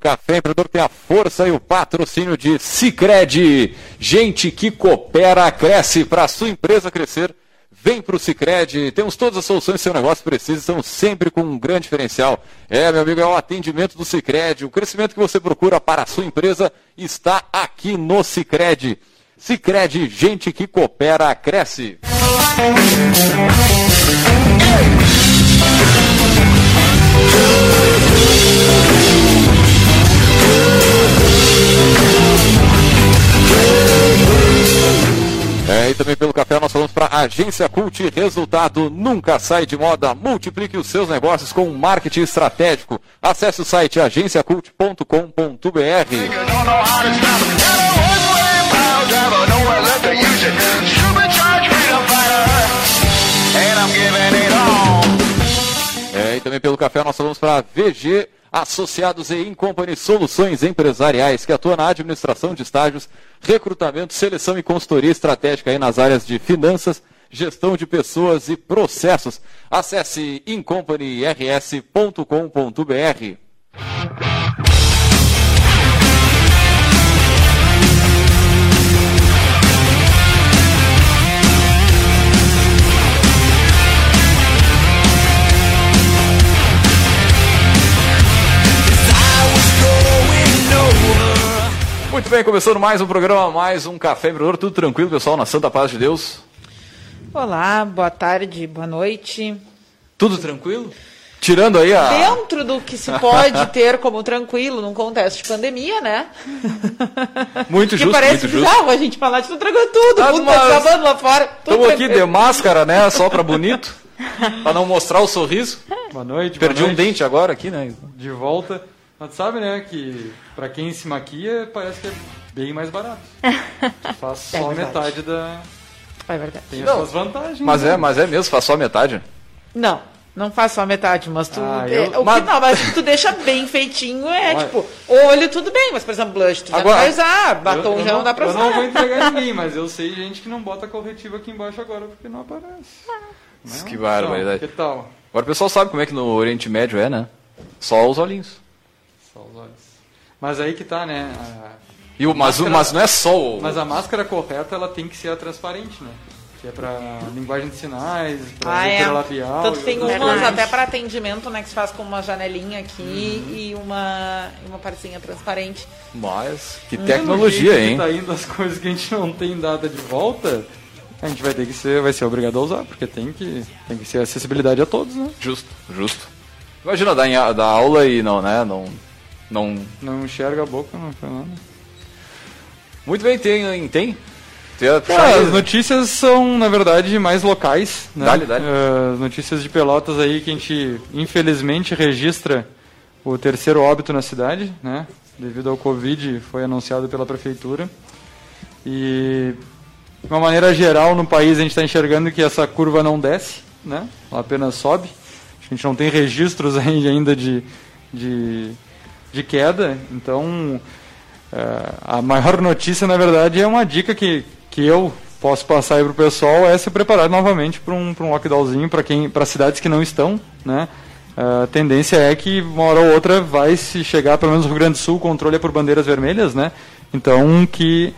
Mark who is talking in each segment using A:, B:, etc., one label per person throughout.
A: Café Empreendedor tem a força e o patrocínio de Cicred. Gente que coopera, cresce para a sua empresa crescer. Vem para o Cicred, temos todas as soluções que seu negócio precisa, estamos sempre com um grande diferencial. É, meu amigo, é o atendimento do Cicred. O crescimento que você procura para a sua empresa está aqui no Cicred. Cicred, gente que coopera, cresce. É, e também pelo café nós falamos para Agência Cult, resultado nunca sai de moda. Multiplique os seus negócios com marketing estratégico. Acesse o site agenciacult.com.br. É, e também pelo café nós falamos para VG Associados e Incompany Soluções Empresariais, que atua na administração de estágios, recrutamento, seleção e consultoria estratégica aí nas áreas de finanças, gestão de pessoas e processos. Acesse incompanyrs.com.br. Muito bem, começando mais um programa, mais um Café Empreendedor. Tudo tranquilo, pessoal, na Santa Paz de Deus?
B: Olá, boa tarde, boa noite.
A: Tudo tranquilo? Tirando aí a.
B: Dentro do que se pode ter como tranquilo num contexto de pandemia, né?
A: Muito
B: que
A: justo,
B: parece
A: muito justo.
B: bizarro a gente falar de tudo tranquilo, tudo,
A: Ah,
B: tudo
A: mas-
B: tá desabando lá fora. tudo
A: Estamos aqui de máscara, né? Só pra bonito. pra não mostrar o sorriso.
C: Boa noite.
A: Perdi
C: boa
A: um
C: noite.
A: dente agora aqui, né?
C: De volta. Mas tu sabe, né, que pra quem se maquia, parece que é bem mais barato. Tu faz
B: É
C: só
B: verdade.
C: metade da...
B: É verdade.
C: Tem
A: Não,
C: as suas vantagens.
A: Mas
C: né?
A: é, mas é mesmo, faz só a metade.
B: Não, não faz só a metade, mas tu.
C: Ah,
B: é,
C: eu-
B: o
A: mas-
B: que não, mas o que tu deixa bem feitinho é,
C: Olha.
B: tipo, olho tudo bem, mas por exemplo, blush, tu já
A: Agora-
B: não vai usar,
C: Eu-
B: batom
C: eu
B: já não, dá pra
C: Eu
B: usar.
C: não vou entregar ninguém, mas eu sei gente que não bota corretivo aqui embaixo agora porque não aparece. Não?
A: Que barbaridade.
C: Então, que tal?
A: Agora o pessoal sabe como é que no Oriente Médio é, né? Só os olhinhos.
C: Só os olhos. Mas aí que tá, né? a-
A: E o, mas,
C: Máscara-
A: mas não é só o.
C: Mas a máscara correta, ela tem que ser a transparente, né? Que é pra linguagem de sinais, pra
B: Ah, é.
C: labial.
B: Tanto tem umas até para atendimento, né, que se faz com uma janelinha aqui e uma, uma parcinha transparente.
A: Mas, que tecnologia,
C: jeito que
A: hein?
C: Tá indo as coisas que a gente não tem dada de volta, a gente vai ter que ser, vai ser obrigado a usar, porque tem que, tem que ser acessibilidade a todos, né?
A: Justo, justo. Imagina dar, dar aula e não, né? Não. Não.
C: Não enxerga a boca, não foi nada.
A: Muito bem, tem. Tem?
C: Ah, as notícias são, na verdade, mais locais. Né?
A: Dale, dale.
C: As notícias de Pelotas aí que a gente, infelizmente, registra o terceiro óbito na cidade, né? Devido ao Covid, foi anunciado pela prefeitura. E, de uma maneira geral, no país, a gente está enxergando que essa curva não desce, né? Ela apenas sobe. A gente não tem registros ainda de, de, de queda. Então, é, a maior notícia, na verdade, é uma dica que, que eu posso passar aí pro pessoal é se preparar novamente para um, um lockdownzinho para quem para cidades que não estão, né? A tendência é que uma hora ou outra vai se chegar, pelo menos no Rio Grande do Sul, o controle é por bandeiras vermelhas, né? Então que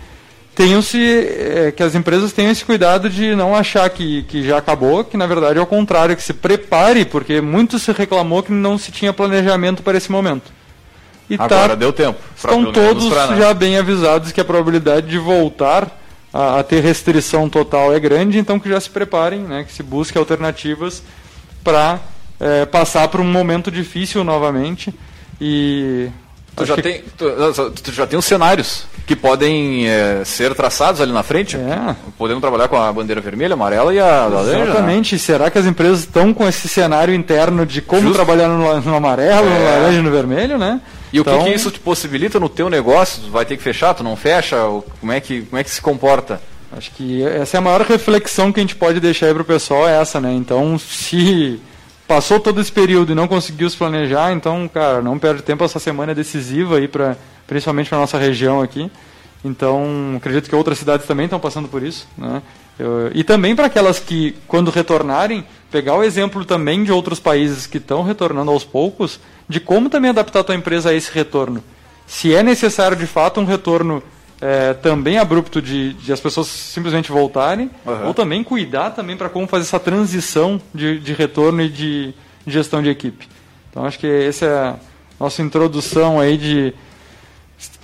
C: tenham-se é, que as empresas tenham esse cuidado de não achar que, que já acabou, que na verdade é o contrário, que se prepare, porque muito se reclamou que não se tinha planejamento para esse momento. E tá
A: Agora deu tempo.
C: Estão todos já bem avisados que a probabilidade de voltar a, a ter restrição total é grande, então que já se preparem, né, que se busque alternativas para passar por um momento difícil novamente. E
A: Tu já, tem, tu, tu, já tem os cenários que podem é, ser traçados ali na frente. É. Podemos trabalhar com a bandeira vermelha, amarela e a laranja.
C: Né? Exatamente. Né? Será que as empresas estão com esse cenário interno de como Justo. trabalhar no, no amarelo, é. no laranja e no vermelho, né?
A: E então... o que, que, então isso te possibilita no teu negócio? Vai ter que fechar, tu não fecha? Como é que, como é que se comporta?
C: Acho que essa é a maior reflexão que a gente pode deixar aí para o pessoal, é essa, né? Então, se passou todo esse período e não conseguiu se planejar, então, cara, não perde tempo, essa semana é decisiva aí para principalmente para nossa região aqui. Então, acredito que outras cidades também estão passando por isso, né? Eu, e também para aquelas que, quando retornarem, pegar o exemplo também de outros países que estão retornando aos poucos, de como também adaptar a tua empresa a esse retorno. Se é necessário, de fato, um retorno é, também abrupto de, de, as pessoas simplesmente voltarem, uhum. ou também cuidar também para como fazer essa transição de, de retorno e de, de, gestão de equipe. Então acho que essa é a nossa introdução aí de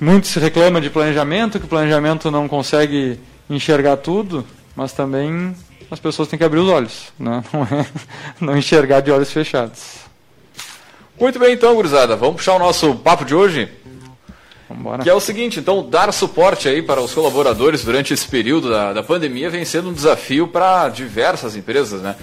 C: muito se reclama de planejamento, que o planejamento não consegue enxergar tudo, mas também as pessoas têm que abrir os olhos, né? não é não enxergar de olhos fechados.
A: Muito bem então, gurizada, vamos puxar o nosso papo de hoje. Vambora. Que é o seguinte, então, dar suporte aí para os colaboradores durante esse período da, da pandemia vem sendo um desafio para diversas empresas, né?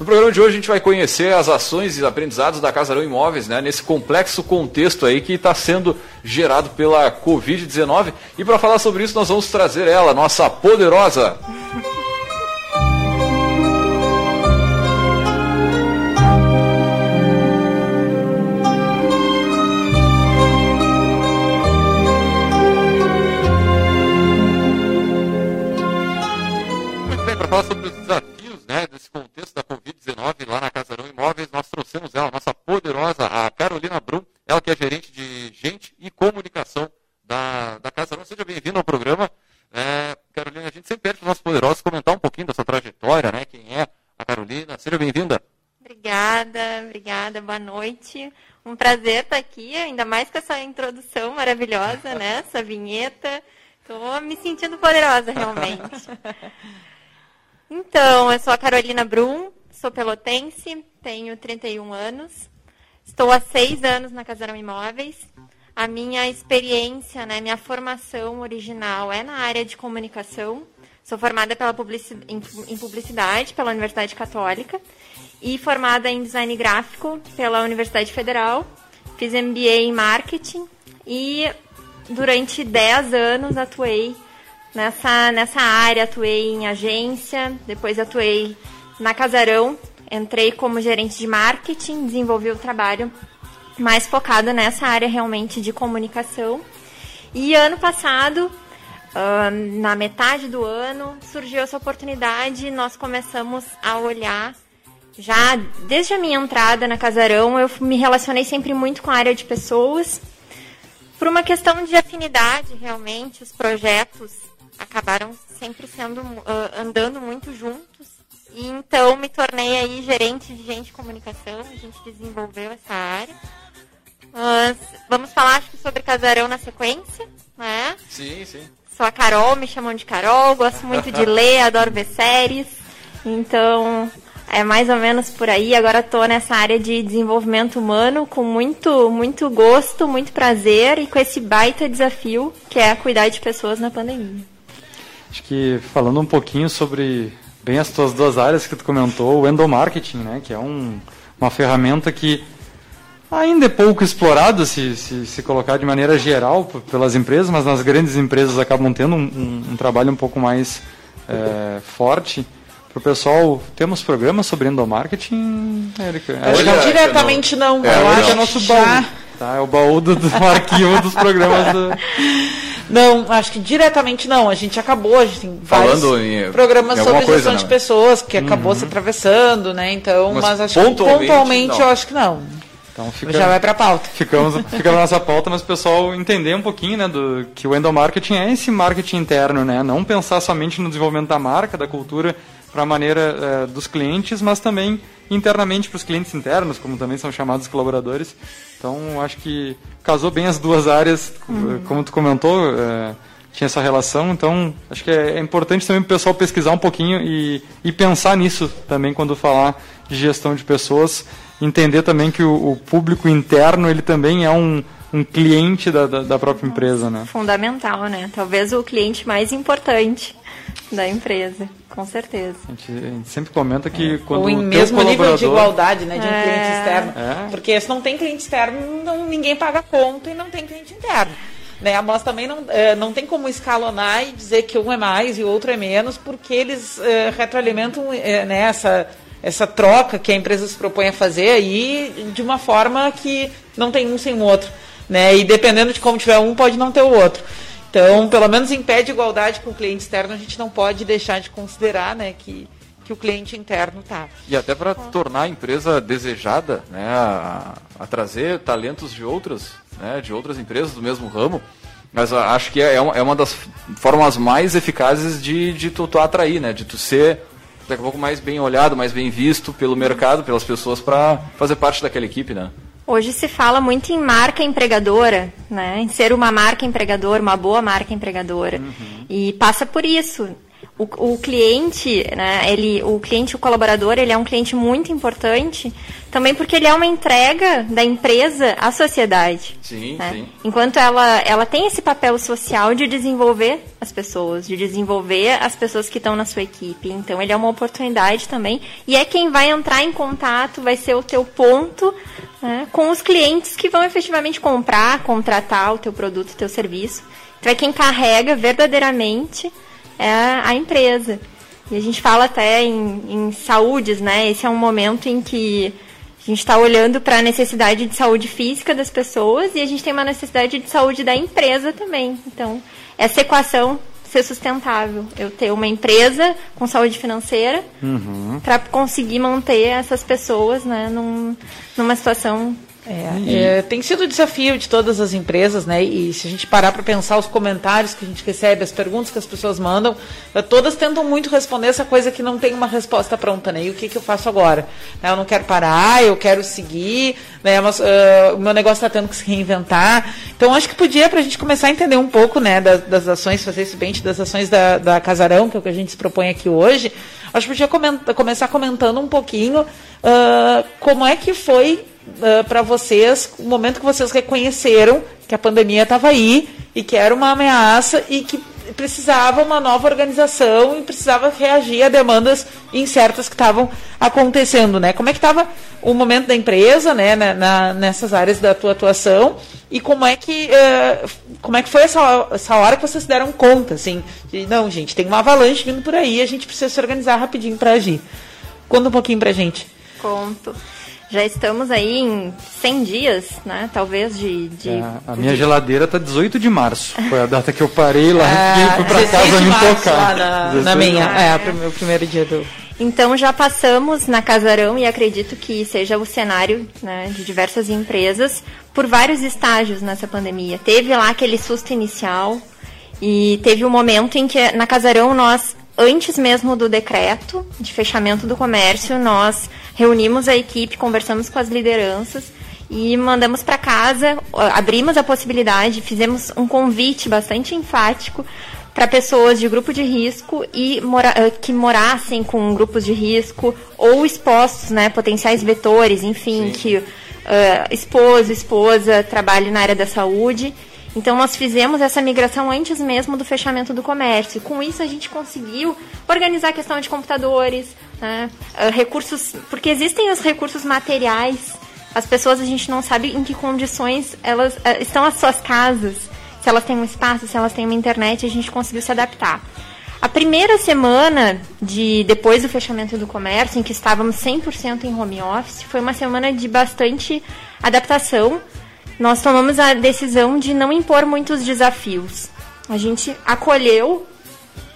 A: No programa de hoje a gente vai conhecer as ações e aprendizados da Casarão Imóveis, né, nesse complexo contexto aí que está sendo gerado pela Covid-19. E para falar sobre isso nós vamos trazer ela, nossa poderosa falar sobre os desafios né, desse contexto da Covid-19 lá na Casarão Imóveis, nós trouxemos ela, nossa poderosa, a Carolina Brum, ela que é gerente de gente e comunicação da, da Casarão. Seja bem-vinda ao programa. É, Carolina, a gente sempre pede para os nossos poderosos comentar um pouquinho da sua trajetória, né? Quem é a Carolina. Seja bem-vinda.
D: Obrigada, obrigada, boa noite. Um prazer estar aqui, ainda mais com essa introdução maravilhosa, né? Essa vinheta. Estou me sentindo poderosa, realmente. Então, eu sou a Carolina Brum, sou pelotense, tenho 31 anos, estou há seis anos na Casarão Imóveis. A minha experiência, né, minha formação original é na área de comunicação. Sou formada pela em publicidade pela Universidade Católica e formada em design gráfico pela Universidade Federal. Fiz MBA em marketing e durante 10 anos atuei Nessa, nessa área atuei em agência, depois atuei na Casarão, entrei como gerente de marketing, desenvolvi o trabalho mais focado nessa área realmente de comunicação. E ano passado, na metade do ano, surgiu essa oportunidade, nós começamos a olhar já desde a minha entrada na Casarão, eu me relacionei sempre muito com a área de pessoas. Por uma questão de afinidade, realmente, os projetos acabaram sempre sendo uh, andando muito juntos. E então me tornei aí gerente de gente de comunicação, a gente desenvolveu essa área. Mas vamos falar acho que sobre casarão na sequência, né?
A: Sim, sim.
D: Sou a Carol, me chamam de Carol, gosto muito de ler, adoro ver séries. Então, é mais ou menos por aí. Agora estou nessa área de desenvolvimento humano com muito, muito gosto, muito prazer e com esse baita desafio que é cuidar de pessoas na pandemia.
C: Acho que falando um pouquinho sobre bem as tuas duas áreas que tu comentou, o endomarketing, né, que é um, uma ferramenta que ainda é pouco explorada se, se, se, colocar de maneira geral pelas empresas, mas nas grandes empresas acabam tendo um, um, um trabalho um pouco mais é, forte. Para o pessoal, temos programas sobre endomarketing,
B: Érica? Diretamente não. não.
C: É, eu acho que é nosso baú. Tá, é o baú do, do arquivo dos programas do...
B: Não, acho que diretamente não. A gente acabou, a gente tem vários em, programas em sobre gestão de pessoas que acabou uhum. se atravessando, né? Então, mas, mas acho pontualmente, que pontualmente eu acho que não. Então fica, já vai para a pauta.
C: Ficamos, fica na nossa pauta, mas o pessoal entender um pouquinho, né, do que o endomarketing é esse marketing interno, né? Não pensar somente no desenvolvimento da marca, da cultura para a maneira é, dos clientes, mas também internamente para os clientes internos, como também são chamados colaboradores. Então, acho que casou bem as duas áreas, uhum. como tu comentou, é, tinha essa relação. Então, acho que é, é importante também o pessoal pesquisar um pouquinho e, e, pensar nisso também quando falar de gestão de pessoas. Entender também que o, o público interno ele também é um, um cliente da, da, da, própria empresa, né?
D: Fundamental, né? Talvez o cliente mais importante da empresa, com certeza.
C: A gente, a gente sempre comenta que é. quando
B: Ou em mesmo colaborador... nível de igualdade, né, de um é. cliente externo. É. Porque se não tem cliente externo, não, ninguém paga conta e não tem cliente interno. Né? Mas também não, é, não tem como escalonar e dizer que um é mais e o outro é menos, porque eles é, retroalimentam é, né, essa, essa troca que a empresa se propõe a fazer aí de uma forma que não tem um sem o outro. Né? E dependendo de como tiver um, pode não ter o outro. Então, pelo menos em pé de igualdade com o cliente externo, a gente não pode deixar de considerar né, que, que o cliente interno está.
A: E até para tornar a empresa desejada, né, a, a trazer talentos de outras né, de outras empresas do mesmo ramo, mas acho que é, é uma, é uma das formas mais eficazes de, de tu, tu, atrair, né, de tu ser daqui a pouco mais bem olhado, mais bem visto pelo mercado, pelas pessoas para fazer parte daquela equipe, né?
D: Hoje se fala muito em marca empregadora, né? em ser uma marca empregadora, uma boa marca empregadora. Uhum. E passa por isso o, o, cliente, né, ele, o cliente, o colaborador, ele é um cliente muito importante, também porque ele é uma entrega da empresa à sociedade.
A: Sim, né? sim.
D: Enquanto ela, ela tem esse papel social de desenvolver as pessoas, de desenvolver as pessoas que estão na sua equipe. Então, ele é uma oportunidade também. E é quem vai entrar em contato, vai ser o teu ponto né, com os clientes que vão efetivamente comprar, contratar o teu produto, o teu serviço. Então, é quem carrega verdadeiramente é a empresa. E a gente fala até em, em saúdes, né? Esse é um momento em que a gente está olhando para a necessidade de saúde física das pessoas e a gente tem uma necessidade de saúde da empresa também. Então, essa equação ser sustentável. Eu ter uma empresa com saúde financeira uhum. para conseguir manter essas pessoas né, num, numa situação
B: é, é, tem sido o desafio de todas as empresas, né? E se a gente parar para pensar os comentários que a gente recebe, as perguntas que as pessoas mandam, eh, todas tentam muito responder essa coisa que não tem uma resposta pronta, né? E o que, que eu faço agora? Né, eu não quero parar, eu quero seguir, né? Mas, uh, o meu negócio está tendo que se reinventar. Então, acho que podia para a gente começar a entender um pouco, né? Das, das ações, fazer esse bem das ações da, da Casarão, que é o que a gente se propõe aqui hoje. Acho que podia comentar, começar comentando um pouquinho uh, como é que foi uh, para vocês o momento que vocês reconheceram que a pandemia estava aí e que era uma ameaça e que precisava uma nova organização e precisava reagir a demandas incertas que estavam acontecendo, né? Como é que estava o momento da empresa, né, na, na, nessas áreas da tua atuação e como é que uh, como é que foi essa, essa hora que vocês deram conta, assim, de, não, gente, tem uma avalanche vindo por aí, a gente precisa se organizar rapidinho para agir. Conta um pouquinho pra gente.
D: Conto. Já estamos aí em 100 dias, né? Talvez de. de
C: é, a minha de... geladeira tá 18 de março. Foi a data que eu parei lá é, e fui para casa me tocar.
B: na, na minha. É, o meu primeiro dia do.
D: Então já passamos na Casarão e acredito que seja o cenário né, de diversas empresas por vários estágios nessa pandemia. Teve lá aquele susto inicial e teve um momento em que na Casarão nós antes mesmo do decreto de fechamento do comércio, nós reunimos a equipe, conversamos com as lideranças e mandamos para casa, abrimos a possibilidade, fizemos um convite bastante enfático para pessoas de grupo de risco e mora eh, que morassem com grupos de risco ou expostos, né, potenciais vetores, enfim, Sim. que uh, esposo, esposa trabalhe na área da saúde então nós fizemos essa migração antes mesmo do fechamento do comércio. Com isso a gente conseguiu organizar a questão de computadores, né, uh, recursos, porque existem os recursos materiais. As pessoas a gente não sabe em que condições elas uh, estão as suas casas, se elas têm um espaço, se elas têm uma internet, a gente conseguiu se adaptar. A primeira semana de depois do fechamento do comércio, em que estávamos 100% em home office, foi uma semana de bastante adaptação nós tomamos a decisão de não impor muitos desafios. A gente acolheu,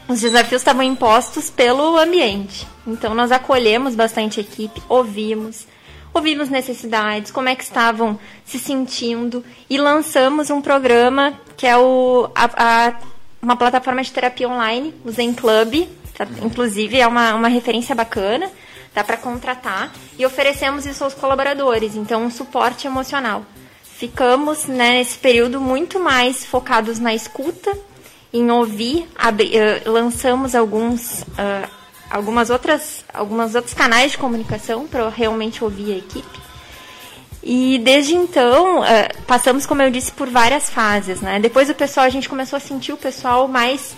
D: os desafios estavam impostos pelo ambiente. Então nós acolhemos bastante a equipe, ouvimos, ouvimos necessidades, como é que estavam se sentindo e lançamos um programa que é o, a, a, uma plataforma de terapia online, o Zen Club, tá? inclusive é uma, uma referência bacana, dá para contratar e oferecemos isso aos colaboradores, então um suporte emocional ficamos né, nesse período muito mais focados na escuta, em ouvir, abri, uh, lançamos alguns, uh, algumas outras, algumas outros canais de comunicação para realmente ouvir a equipe. E desde então, uh, passamos, como eu disse, por várias fases, né? Depois o pessoal, a gente começou a sentir o pessoal mais...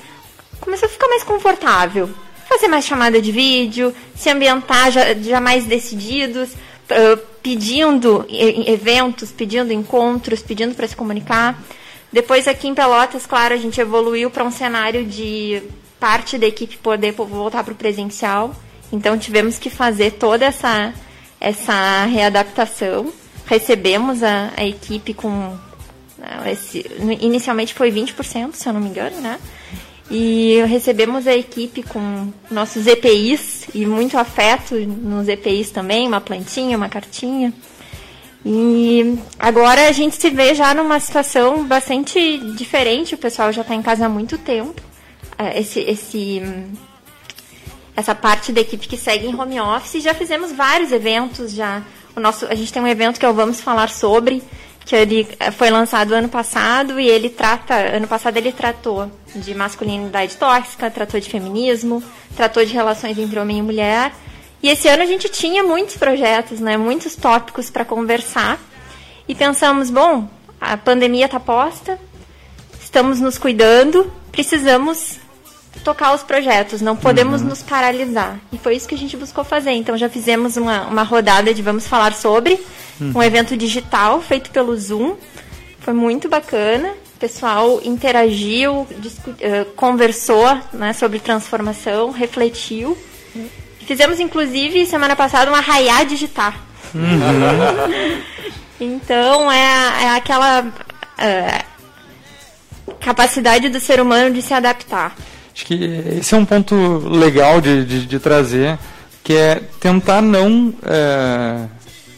D: Começou a ficar mais confortável. Fazer mais chamada de vídeo, se ambientar já, já mais decididos, uh, pedindo eventos, pedindo encontros, pedindo para se comunicar. Depois aqui em Pelotas, claro, a gente evoluiu para um cenário de parte da equipe poder voltar para o presencial. Então tivemos que fazer toda essa, essa readaptação. Recebemos a, a equipe com. Né, esse, inicialmente foi 20%, se eu não me engano, né? E recebemos a equipe com nossos EPIs e muito afeto nos EPIs também, uma plantinha, uma cartinha. E agora a gente se vê já numa situação bastante diferente, o pessoal já está em casa há muito tempo. É, esse, esse, essa parte da equipe que segue em home office, já fizemos vários eventos já. O nosso, a gente tem um evento que é o Vamos Falar Sobre, que ele eh, foi lançado ano passado e ele trata, ano passado ele tratou de masculinidade tóxica, tratou de feminismo, tratou de relações entre homem e mulher. E esse ano a gente tinha muitos projetos, né, muitos tópicos para conversar. E pensamos, bom, a pandemia está posta, estamos nos cuidando, precisamos tocar os projetos, não podemos uhum. nos paralisar. E foi isso que a gente buscou fazer. Então já fizemos uma, uma rodada de Vamos Falar Sobre, uhum. um evento digital feito pelo Zoom. Foi muito bacana. O pessoal interagiu, uh, conversou né, sobre transformação, refletiu. Fizemos, inclusive, semana passada, uma arraiá digital. Uhum. então, é, é aquela uh, capacidade do ser humano de se adaptar.
C: Acho que esse é um ponto legal de, de, de trazer, que é tentar não, é,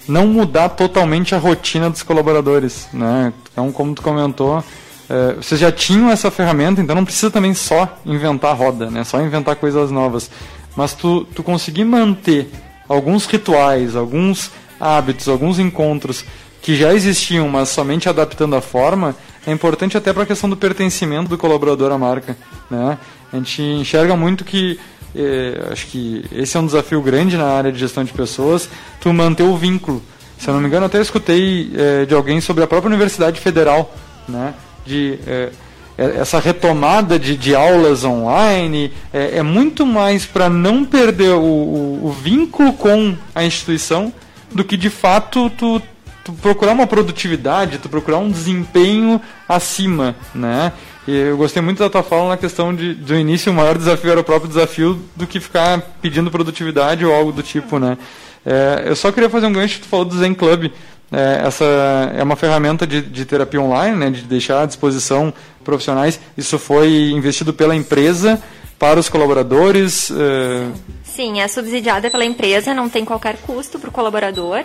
C: não mudar totalmente a rotina dos colaboradores. Né? Então, como tu comentou, é, vocês já tinham essa ferramenta, então não precisa também só inventar roda, né? só inventar coisas novas. Mas tu, tu conseguir manter alguns rituais, alguns hábitos, alguns encontros que já existiam, mas somente adaptando a forma, é importante até para a questão do pertencimento do colaborador à marca. Né? A gente enxerga muito que eh, acho que esse é um desafio grande na área de gestão de pessoas, tu manter o vínculo. Se eu não me engano, até escutei eh, de alguém sobre a própria Universidade Federal, né? De eh, essa retomada de, de aulas online é, é muito mais para não perder o, o, o, vínculo com a instituição do que de fato tu, tu procurar uma produtividade, tu procurar um desempenho acima, né? E eu gostei muito da tua fala na questão de, do início, o maior desafio era o próprio desafio do que ficar pedindo produtividade ou algo do tipo, né? É, eu só queria fazer um gancho, tu falou do Zen Club. É, essa é uma ferramenta de, de, terapia online, né, de deixar à disposição profissionais. Isso foi investido pela empresa para os colaboradores? É...
D: Sim, é subsidiada pela empresa, não tem qualquer custo para o colaborador.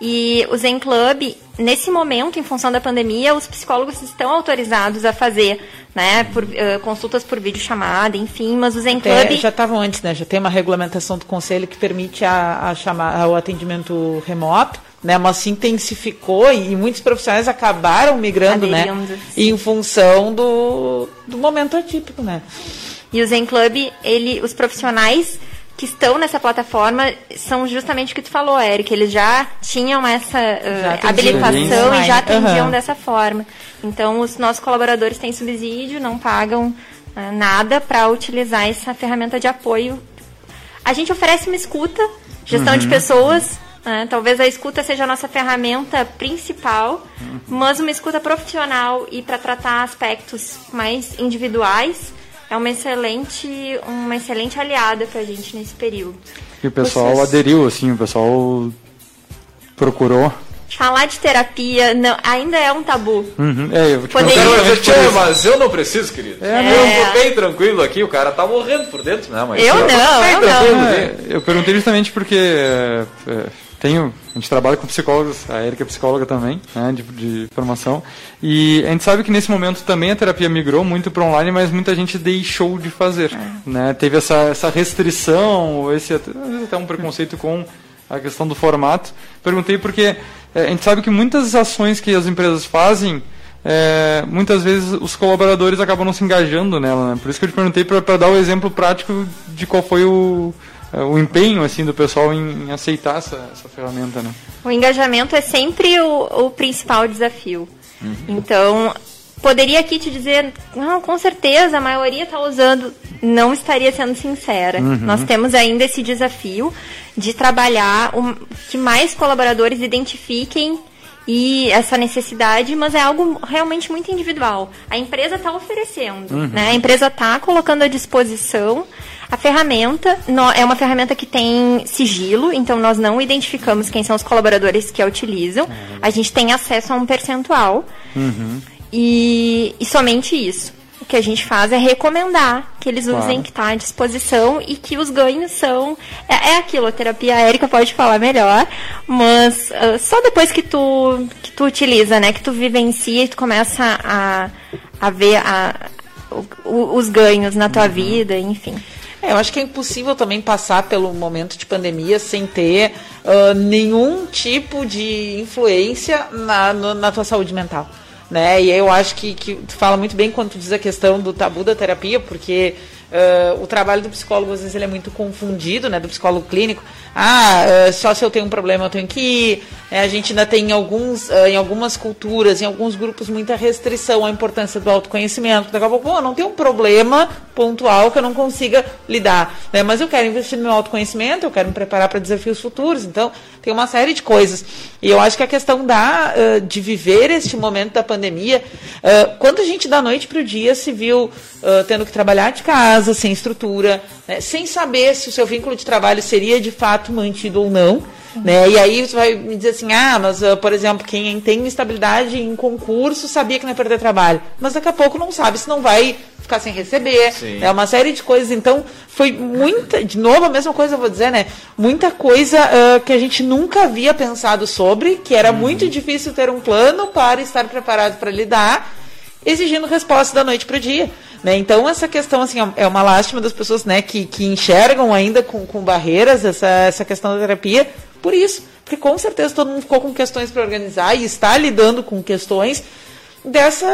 D: E o Zen Club, nesse momento, em função da pandemia, os psicólogos estão autorizados a fazer né, por, uh, consultas por videochamada, enfim, mas o Zen Club...
B: já estavam antes, né? Já tem uma regulamentação do conselho que permite a, a chamar, o atendimento remoto, né? Mas se intensificou e, e muitos profissionais acabaram migrando, né, Aderindo, né? Sim. Em função do, do momento atípico, né?
D: E o Zen Club, ele, os profissionais que estão nessa plataforma são justamente o que tu falou, Eric. Eles já tinham essa uh, habilitação e já atendiam uhum. dessa forma. Então, os nossos colaboradores têm subsídio, não pagam uh, nada para utilizar essa ferramenta de apoio. A gente oferece uma escuta, gestão uhum. de pessoas. Uh, talvez a escuta seja a nossa ferramenta principal, uhum. mas uma escuta profissional e para tratar aspectos mais individuais é uma excelente, uma excelente aliada para a gente nesse período.
C: E o pessoal Vocês... aderiu, assim, o pessoal procurou.
D: Falar de terapia não, ainda é um tabu.
A: Uhum. É, eu Poderia... eu mas eu não preciso, querido. É, é. Eu tô bem tranquilo aqui, o cara tá morrendo por dentro, né? Mas
D: eu, eu não, eu não.
C: É, eu perguntei justamente porque é, é tenho, a gente trabalha com psicólogos, a Erika é psicóloga também, né, de, de, formação, e a gente sabe que nesse momento também a terapia migrou muito para online, mas muita gente deixou de fazer, é. né, teve essa, essa restrição, esse até um preconceito com a questão do formato. Perguntei porque é, a gente sabe que muitas ações que as empresas fazem, é, muitas vezes os colaboradores acabam não se engajando nela, né? Por isso que eu te perguntei para dar o exemplo prático de qual foi o, o empenho assim do pessoal em, em aceitar essa, essa, ferramenta, né?
D: O engajamento é sempre o, o principal desafio. Uhum. Então, poderia aqui te dizer, não, com certeza a maioria está usando, não estaria sendo sincera. Uhum. Nós temos ainda esse desafio de trabalhar um, que mais colaboradores identifiquem e essa necessidade, mas é algo realmente muito individual. A empresa está oferecendo, uhum. né? A empresa está colocando à disposição a ferramenta. é uma ferramenta que tem sigilo, então nós não identificamos quem são os colaboradores que a utilizam. Uhum. A gente tem acesso a um percentual. Uhum. E, e somente isso. O que a gente faz é recomendar que eles usem claro. que está à disposição e que os ganhos são. É, é aquilo, a terapia a Erika pode falar melhor, mas uh, só depois que tu, que tu utiliza, né? Que tu vivencia e tu começa a, a ver a, o, os ganhos na tua uhum. vida, enfim.
B: É, eu acho que é impossível também passar pelo momento de pandemia sem ter uh, nenhum tipo de influência na, no, na tua saúde mental né? E eu acho que, que tu fala muito bem quando tu diz a questão do tabu da terapia, porque uh, o trabalho do psicólogo às vezes ele é muito confundido, né? Do psicólogo clínico. Ah, uh, só se eu tenho um problema eu tenho que ir. É, a gente ainda tem em, alguns, uh, em algumas culturas, em alguns grupos, muita restrição à importância do autoconhecimento. Daqui a pouco, não tem um problema pontual que eu não consiga lidar. Né? Mas eu quero investir no meu autoconhecimento, eu quero me preparar para desafios futuros. Então, tem uma série de coisas. E eu acho que a questão da, de viver este momento da pandemia, quando a gente da noite para o dia se viu tendo que trabalhar de casa, sem estrutura, né? sem saber se o seu vínculo de trabalho seria de fato mantido ou não. Né? E aí você vai me dizer assim, ah, mas, uh, por exemplo, quem tem estabilidade em concurso sabia que não ia perder trabalho. Mas daqui a pouco não sabe se não vai ficar sem receber. É né? uma série de coisas. Então, foi muita, de novo, a mesma coisa eu vou dizer, né? Muita coisa uh, que a gente nunca havia pensado sobre, que era uhum. muito difícil ter um plano para estar preparado para lidar, exigindo resposta da noite para o dia. Né? Então, essa questão assim, é uma lástima das pessoas né, que, que enxergam ainda com, com barreiras essa, essa questão da terapia, por isso, porque com certeza todo mundo ficou com questões para organizar e está lidando com questões dessa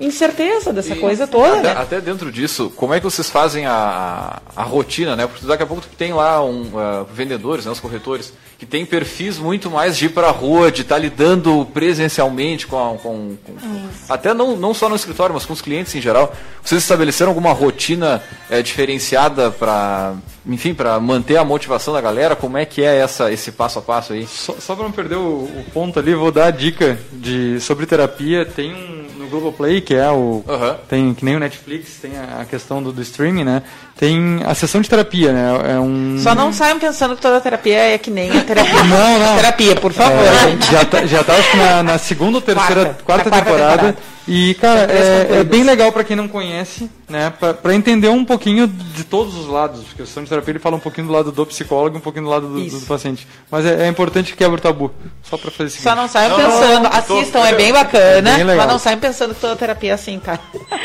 B: incerteza, dessa e coisa toda.
A: Até,
B: né?
A: até, dentro disso, como é que vocês fazem a, a, a rotina, né? Porque daqui a pouco tu tem lá um, uh, vendedores, né, os corretores, que tem perfis muito mais de ir para a rua, de estar tá lidando presencialmente com, com, com até não, não só no escritório, mas com os clientes em geral. Vocês estabeleceram alguma rotina é, diferenciada para enfim, para manter a motivação da galera, como é que é essa, esse passo a passo aí?
C: Só, só para não perder o, o, ponto ali, vou dar a dica de, sobre terapia. Tem um no Globoplay, que é o. Tem que nem o Netflix, tem a, a questão do, do, streaming, né? Tem a sessão de terapia, né? É um...
B: Só não saiam pensando que toda terapia é que nem a terapia. não, não. Terapia, por favor, é,
C: gente. Já tá, já tá acho que na, na segunda ou terceira, quarta, quarta, quarta temporada. temporada e, cara, é, é, bem legal para quem não conhece, né? Para entender um pouquinho de todos os lados. Porque o sessão de terapia ele fala um pouquinho do lado do psicólogo e um pouquinho do lado do, do, do paciente. Mas é, é, importante que quebre o tabu. Só para fazer isso.
B: Só não saiam pensando. Não, assistam, tô, é bem bacana. É bem mas não saiam pensando que toda terapia é assim, tá?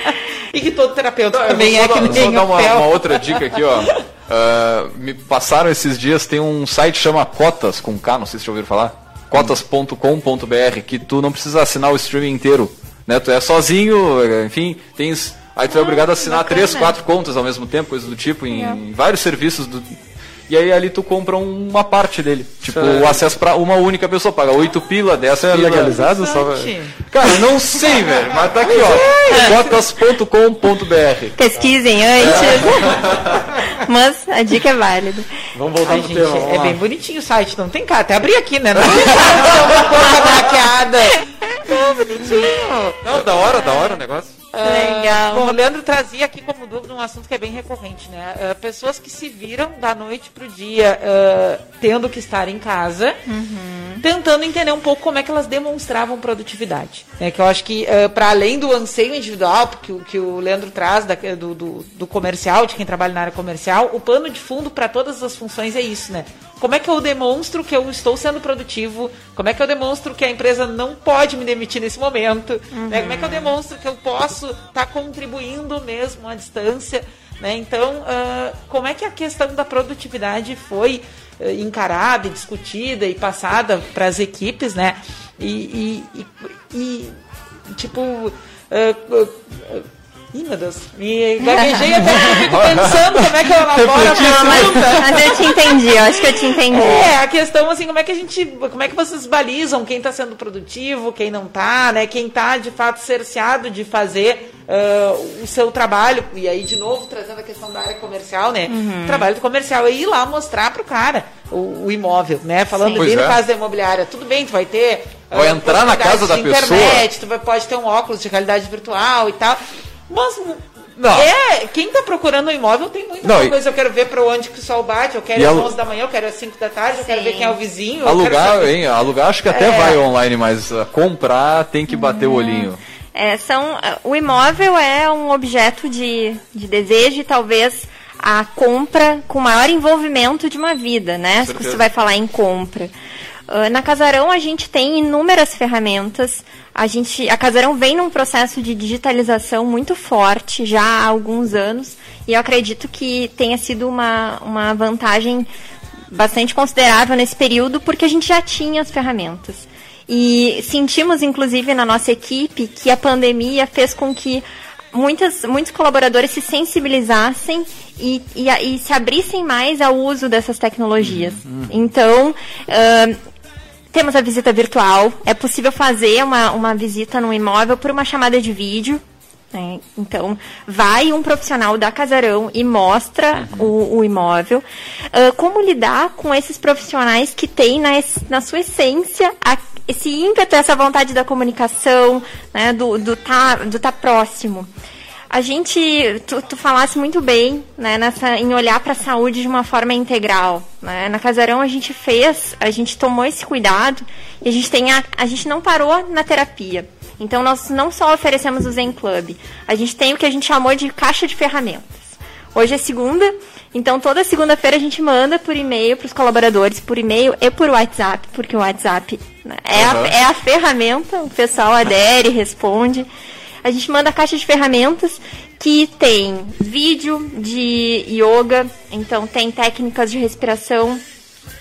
B: e que todo terapeuta não, também é que nem
A: Vou dar uma, uma, outra dica aqui, ó. Uh, me passaram esses dias, tem um site que chama Cotas, com K, não sei se já ouviram falar. Cotas.com.br, que tu não precisa assinar o streaming inteiro né? Tu é sozinho, enfim, tens. Aí tu é obrigado a assinar três, quatro contas ao mesmo tempo, coisas do tipo, em, é. vários serviços do, e aí ali tu compra uma parte dele. Tipo, o acesso para uma única pessoa. Paga 8 pila, 10 pila.
C: é legalizado? Só...
A: Cara, não sei, velho. Mas tá aqui, ó. Cotas.com.br.
D: Pesquisem antes. É. mas a dica é válida.
B: Vamos voltar Ai, pro gente, tema. É bem bonitinho o site, não tem cara. Até abrir aqui, né? Não tem cara, uma coisa maquiada.
A: Não, bonitinho. Não, da hora, da hora o negócio.
B: Legal. Bom, o Leandro trazia aqui como dúvida um assunto que é bem recorrente, né? Uh, pessoas que se viram da noite para o dia uh, tendo que estar em casa, uhum. tentando entender um pouco como é que elas demonstravam produtividade. Né? Que eu acho que, uh, para além do anseio individual que, que o Leandro traz da, do, do, do comercial, de quem trabalha na área comercial, o pano de fundo para todas as funções é isso, né? Como é que eu demonstro que eu estou sendo produtivo? Como é que eu demonstro que a empresa não pode me demitir nesse momento? Uhum. Né? Como é que eu demonstro que eu posso estar tá contribuindo mesmo à distância? Né? Então, uh, como é que a questão da produtividade foi uh, encarada e discutida e passada para as equipes, né? E, e, e, e tipo, uh, Ih, meu Deus, me gaguejei até fico pensando como é que eu elaboro a pergunta.
D: Mas eu te entendi, eu acho que eu te entendi.
B: É, a questão assim, como é que a gente, como é que vocês balizam quem está sendo produtivo, quem não está, né? Quem está de fato cerceado de fazer uh, o seu trabalho, e aí de novo trazendo a questão da área comercial, né? Uhum. O trabalho do comercial é ir lá mostrar pro cara o, o imóvel, né? Falando Sim. bem no caso da imobiliária, tudo bem, tu vai ter
A: vai uh, entrar na casa da internet, pessoa.
B: Tu vai, pode ter um óculos de realidade virtual e tal. Mas não. É, quem tá procurando um imóvel tem muita não, coisa. Eu quero ver para onde que o sol bate, eu quero às 11 da manhã, eu quero às 5 da tarde, Sim. eu quero ver quem é o vizinho.
A: Alugar, hein? Alugar acho que até é. vai online, mas uh, comprar tem que bater hum. o olhinho.
D: É, são, uh, o imóvel é um objeto de, de desejo e talvez a compra com maior envolvimento de uma vida, né? Se você vai falar em compra. Uh, na Casarão a gente tem inúmeras ferramentas. A gente, a Casarão vem num processo de digitalização muito forte já há alguns anos e eu acredito que tenha sido uma, uma vantagem bastante considerável nesse período porque a gente já tinha as ferramentas. E sentimos, inclusive, na nossa equipe que a pandemia fez com que muitas, muitos colaboradores se sensibilizassem e, e, e, se abrissem mais ao uso dessas tecnologias. Uhum. Então, uh, temos a visita virtual. É possível fazer uma, uma visita no imóvel por uma chamada de vídeo. Né? Então, vai um profissional da Casarão e mostra uhum. o, o, imóvel. Uh, como lidar com esses profissionais que têm na, na sua essência a, esse ímpeto, essa vontade da comunicação, né? do estar do tá, do tá próximo a gente, tu, tu falasse muito bem, né, nessa, em olhar para a saúde de uma forma integral. Né? Na Casarão a gente fez, a gente tomou esse cuidado e a gente tem a, a gente não parou na terapia. Então nós não só oferecemos o Zen Club, a gente tem o que a gente chamou de caixa de ferramentas. Hoje é segunda, então toda segunda-feira a gente manda por e-mail para os colaboradores, por e-mail e por WhatsApp, porque o WhatsApp né, é, uhum. a, é a ferramenta, o pessoal adere, responde a gente manda a caixa de ferramentas que tem vídeo de yoga, então tem técnicas de respiração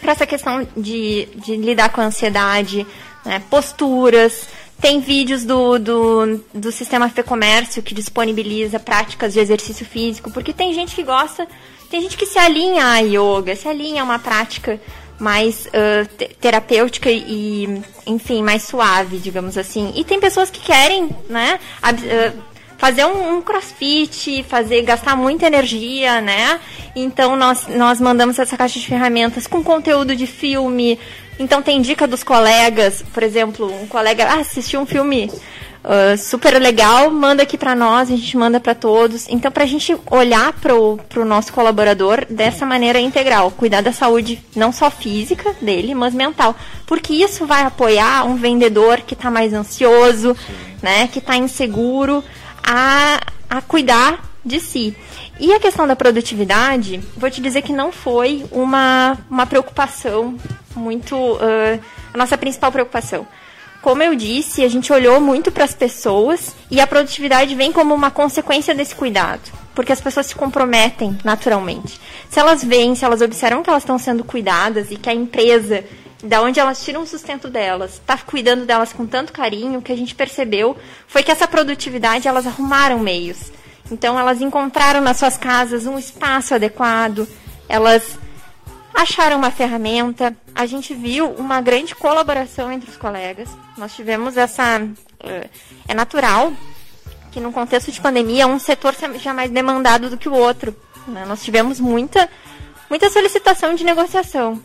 D: para essa questão de, de lidar com a ansiedade, né, posturas, tem vídeos do, do, do sistema Fê-Comércio que disponibiliza práticas de exercício físico, porque tem gente que gosta, tem gente que se alinha a yoga, se alinha a uma prática mais uh, terapêutica e, enfim, mais suave, digamos assim. E tem pessoas que querem, né, fazer um, um, crossfit, fazer gastar muita energia, né? Então nós, nós mandamos essa caixa de ferramentas com conteúdo de filme. Então tem dica dos colegas, por exemplo, um colega ah, assistiu um filme uh, super legal, manda aqui para nós, a gente manda para todos. Então, para a gente olhar para o nosso colaborador dessa maneira integral, cuidar da saúde não só física dele, mas mental. Porque isso vai apoiar um vendedor que está mais ansioso, né, que está inseguro, a, a cuidar de si. E a questão da produtividade, vou te dizer que não foi uma, uma preocupação muito. Uh, a nossa principal preocupação. Como eu disse, a gente olhou muito para as pessoas e a produtividade vem como uma consequência desse cuidado, porque as pessoas se comprometem naturalmente. Se elas veem, se elas observam que elas estão sendo cuidadas e que a empresa, da onde elas tiram o sustento delas, está cuidando delas com tanto carinho, que a gente percebeu foi que essa produtividade elas arrumaram meios. Então elas encontraram nas suas casas um espaço adequado, elas acharam uma ferramenta, a gente viu uma grande colaboração entre os colegas. Nós tivemos essa. Eh, é natural que, no contexto de pandemia, um setor seja mais demandado do que o outro. Né? Nós tivemos muita, muita solicitação de negociação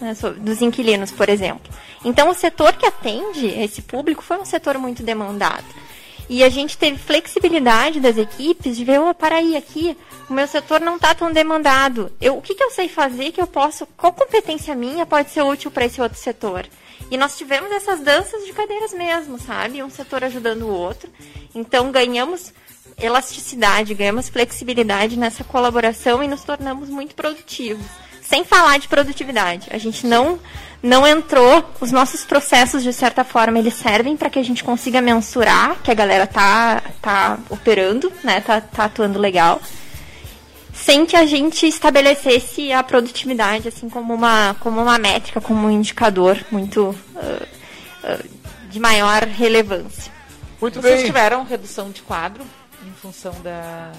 D: né, dos inquilinos, por exemplo. Então, o setor que atende esse público foi um setor muito demandado. E a gente teve flexibilidade das equipes de ver, oh, para aí, aqui, o meu setor não está tão demandado. Eu, o que, que eu sei fazer que eu posso, qual competência minha pode ser útil para esse outro setor? E nós tivemos essas danças de cadeiras mesmo, sabe? Um setor ajudando o outro. Então ganhamos elasticidade, ganhamos flexibilidade nessa colaboração e nos tornamos muito produtivos. Sem falar de produtividade. A gente não não entrou, os nossos processos, de certa forma, eles servem para que a gente consiga mensurar que a galera tá, tá operando, né, tá, tá atuando legal, sem que a gente estabelecesse a produtividade assim como uma, como uma métrica, como um indicador muito uh, uh, de maior relevância.
B: Muito Vocês bem. tiveram redução de quadro em função da,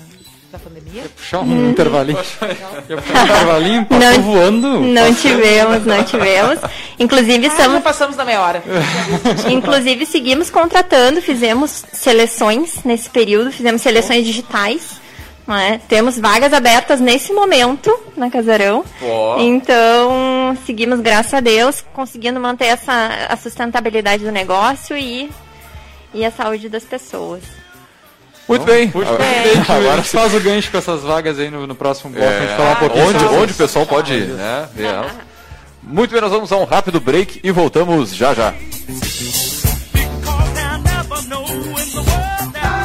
B: da pandemia? Ia
C: puxar um hum. intervalinho. Ia puxar um intervalinho, passou não, voando.
D: Não tivemos, não tivemos. Inclusive,
B: ah, estamos... passamos da meia hora.
D: Inclusive, seguimos contratando, fizemos seleções nesse período, fizemos seleções digitais. É? Temos vagas abertas nesse momento na Casarão. Oh. Então, seguimos, graças a Deus, conseguindo manter essa, a sustentabilidade do negócio e, e a saúde das pessoas.
A: Muito bem.
C: Muito bem. Agora a gente faz o gancho com essas vagas aí no, no próximo bloco. É, a gente falar um
A: pouquinho onde, onde o pessoal pode né, ver elas. Muito bem, nós vamos a um rápido break e voltamos já já.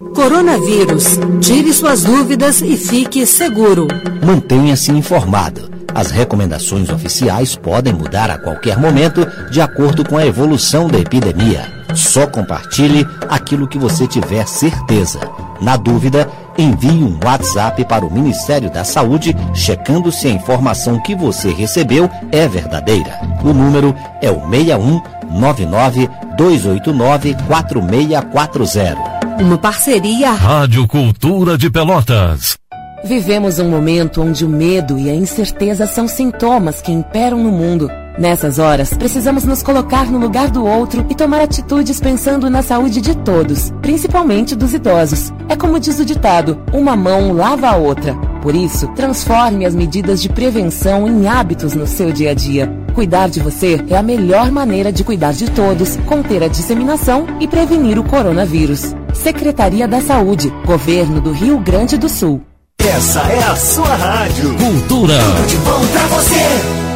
E: Coronavírus. Tire suas dúvidas e fique seguro.
F: Mantenha-se informado. As recomendações oficiais podem mudar a qualquer momento de acordo com a evolução da epidemia. Só compartilhe aquilo que você tiver certeza. Na dúvida, envie um WhatsApp para o Ministério da Saúde checando se a informação que você recebeu é verdadeira. O número é o 61 99 289 4640.
E: Uma parceria
G: Rádio Cultura de Pelotas.
E: Vivemos um momento onde o medo e a incerteza são sintomas que imperam no mundo. Nessas horas, precisamos nos colocar no lugar do outro e tomar atitudes pensando na saúde de todos, principalmente dos idosos. É como diz o ditado: uma mão lava a outra. Por isso, transforme as medidas de prevenção em hábitos no seu dia a dia. Cuidar de você é a melhor maneira de cuidar de todos, conter a disseminação e prevenir o coronavírus. Secretaria da Saúde, Governo do Rio Grande do Sul.
G: Essa é a sua rádio.
E: Cultura.
G: Tudo de bom pra você.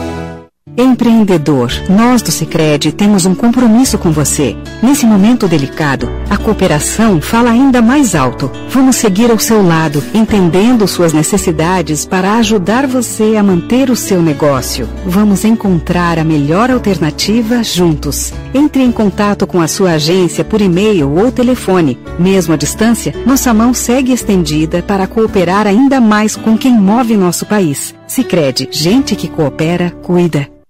E: Empreendedor, nós do Sicredi temos um compromisso com você. Nesse momento delicado, a cooperação fala ainda mais alto. Vamos seguir ao seu lado, entendendo suas necessidades para ajudar você a manter o seu negócio. Vamos encontrar a melhor alternativa juntos. Entre em contato com a sua agência por e-mail ou telefone. Mesmo à distância, nossa mão segue estendida para cooperar ainda mais com quem move nosso país. Sicredi, gente que coopera, cuida.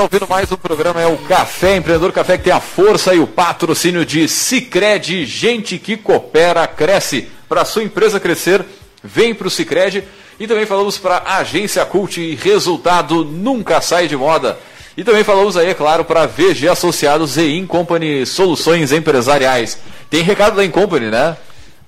A: Está ouvindo mais um programa, é o Café Empreendedor Café, que tem a força e o patrocínio de Cicred, gente que coopera, cresce. Para sua empresa crescer, vem para o Cicred. E também falamos para a Agência Cult e resultado nunca sai de moda. E também falamos aí, é claro, para VG Associados e Incompany Soluções Empresariais. Tem recado da Incompany, né?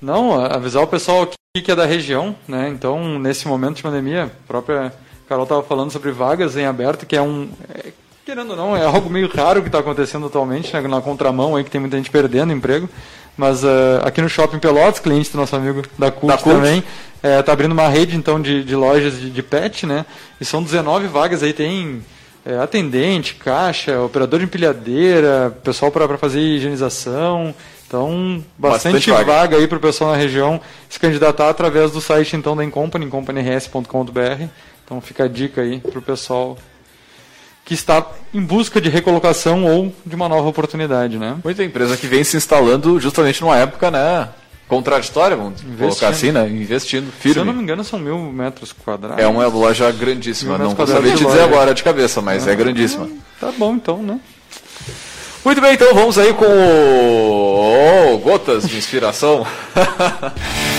C: Não, avisar o pessoal aqui que é da região, né? Então, nesse momento de pandemia, própria Carol estava falando sobre vagas em aberto, que é um. É, querendo ou não, é algo meio raro que está acontecendo atualmente, né, na contramão aí, que tem muita gente perdendo emprego. Mas uh, aqui no Shopping Pelotas, cliente do nosso amigo da CUT, da CUT. também, está é, tá abrindo uma rede então de, de lojas de, de, pet, né? E são 19 vagas aí, tem é, atendente, caixa, operador de empilhadeira, pessoal para fazer higienização. Então, bastante, bastante vaga. vaga aí para o pessoal na região se candidatar através do site então da Incompany, incompanyrs.com.br. Então fica a dica aí para o pessoal que está em busca de recolocação ou de uma nova oportunidade, né?
A: Muita empresa que vem se instalando justamente numa época, né? Contraditória, vamos Investindo. colocar assim, né? Investindo firme. Se
C: eu não me engano, são mil metros quadrados.
A: É uma loja grandíssima. Não vou saber te dizer agora de cabeça, mas é grandíssima.
C: Tá bom, então, né?
A: Muito bem, então vamos aí com o... oh, gotas de inspiração.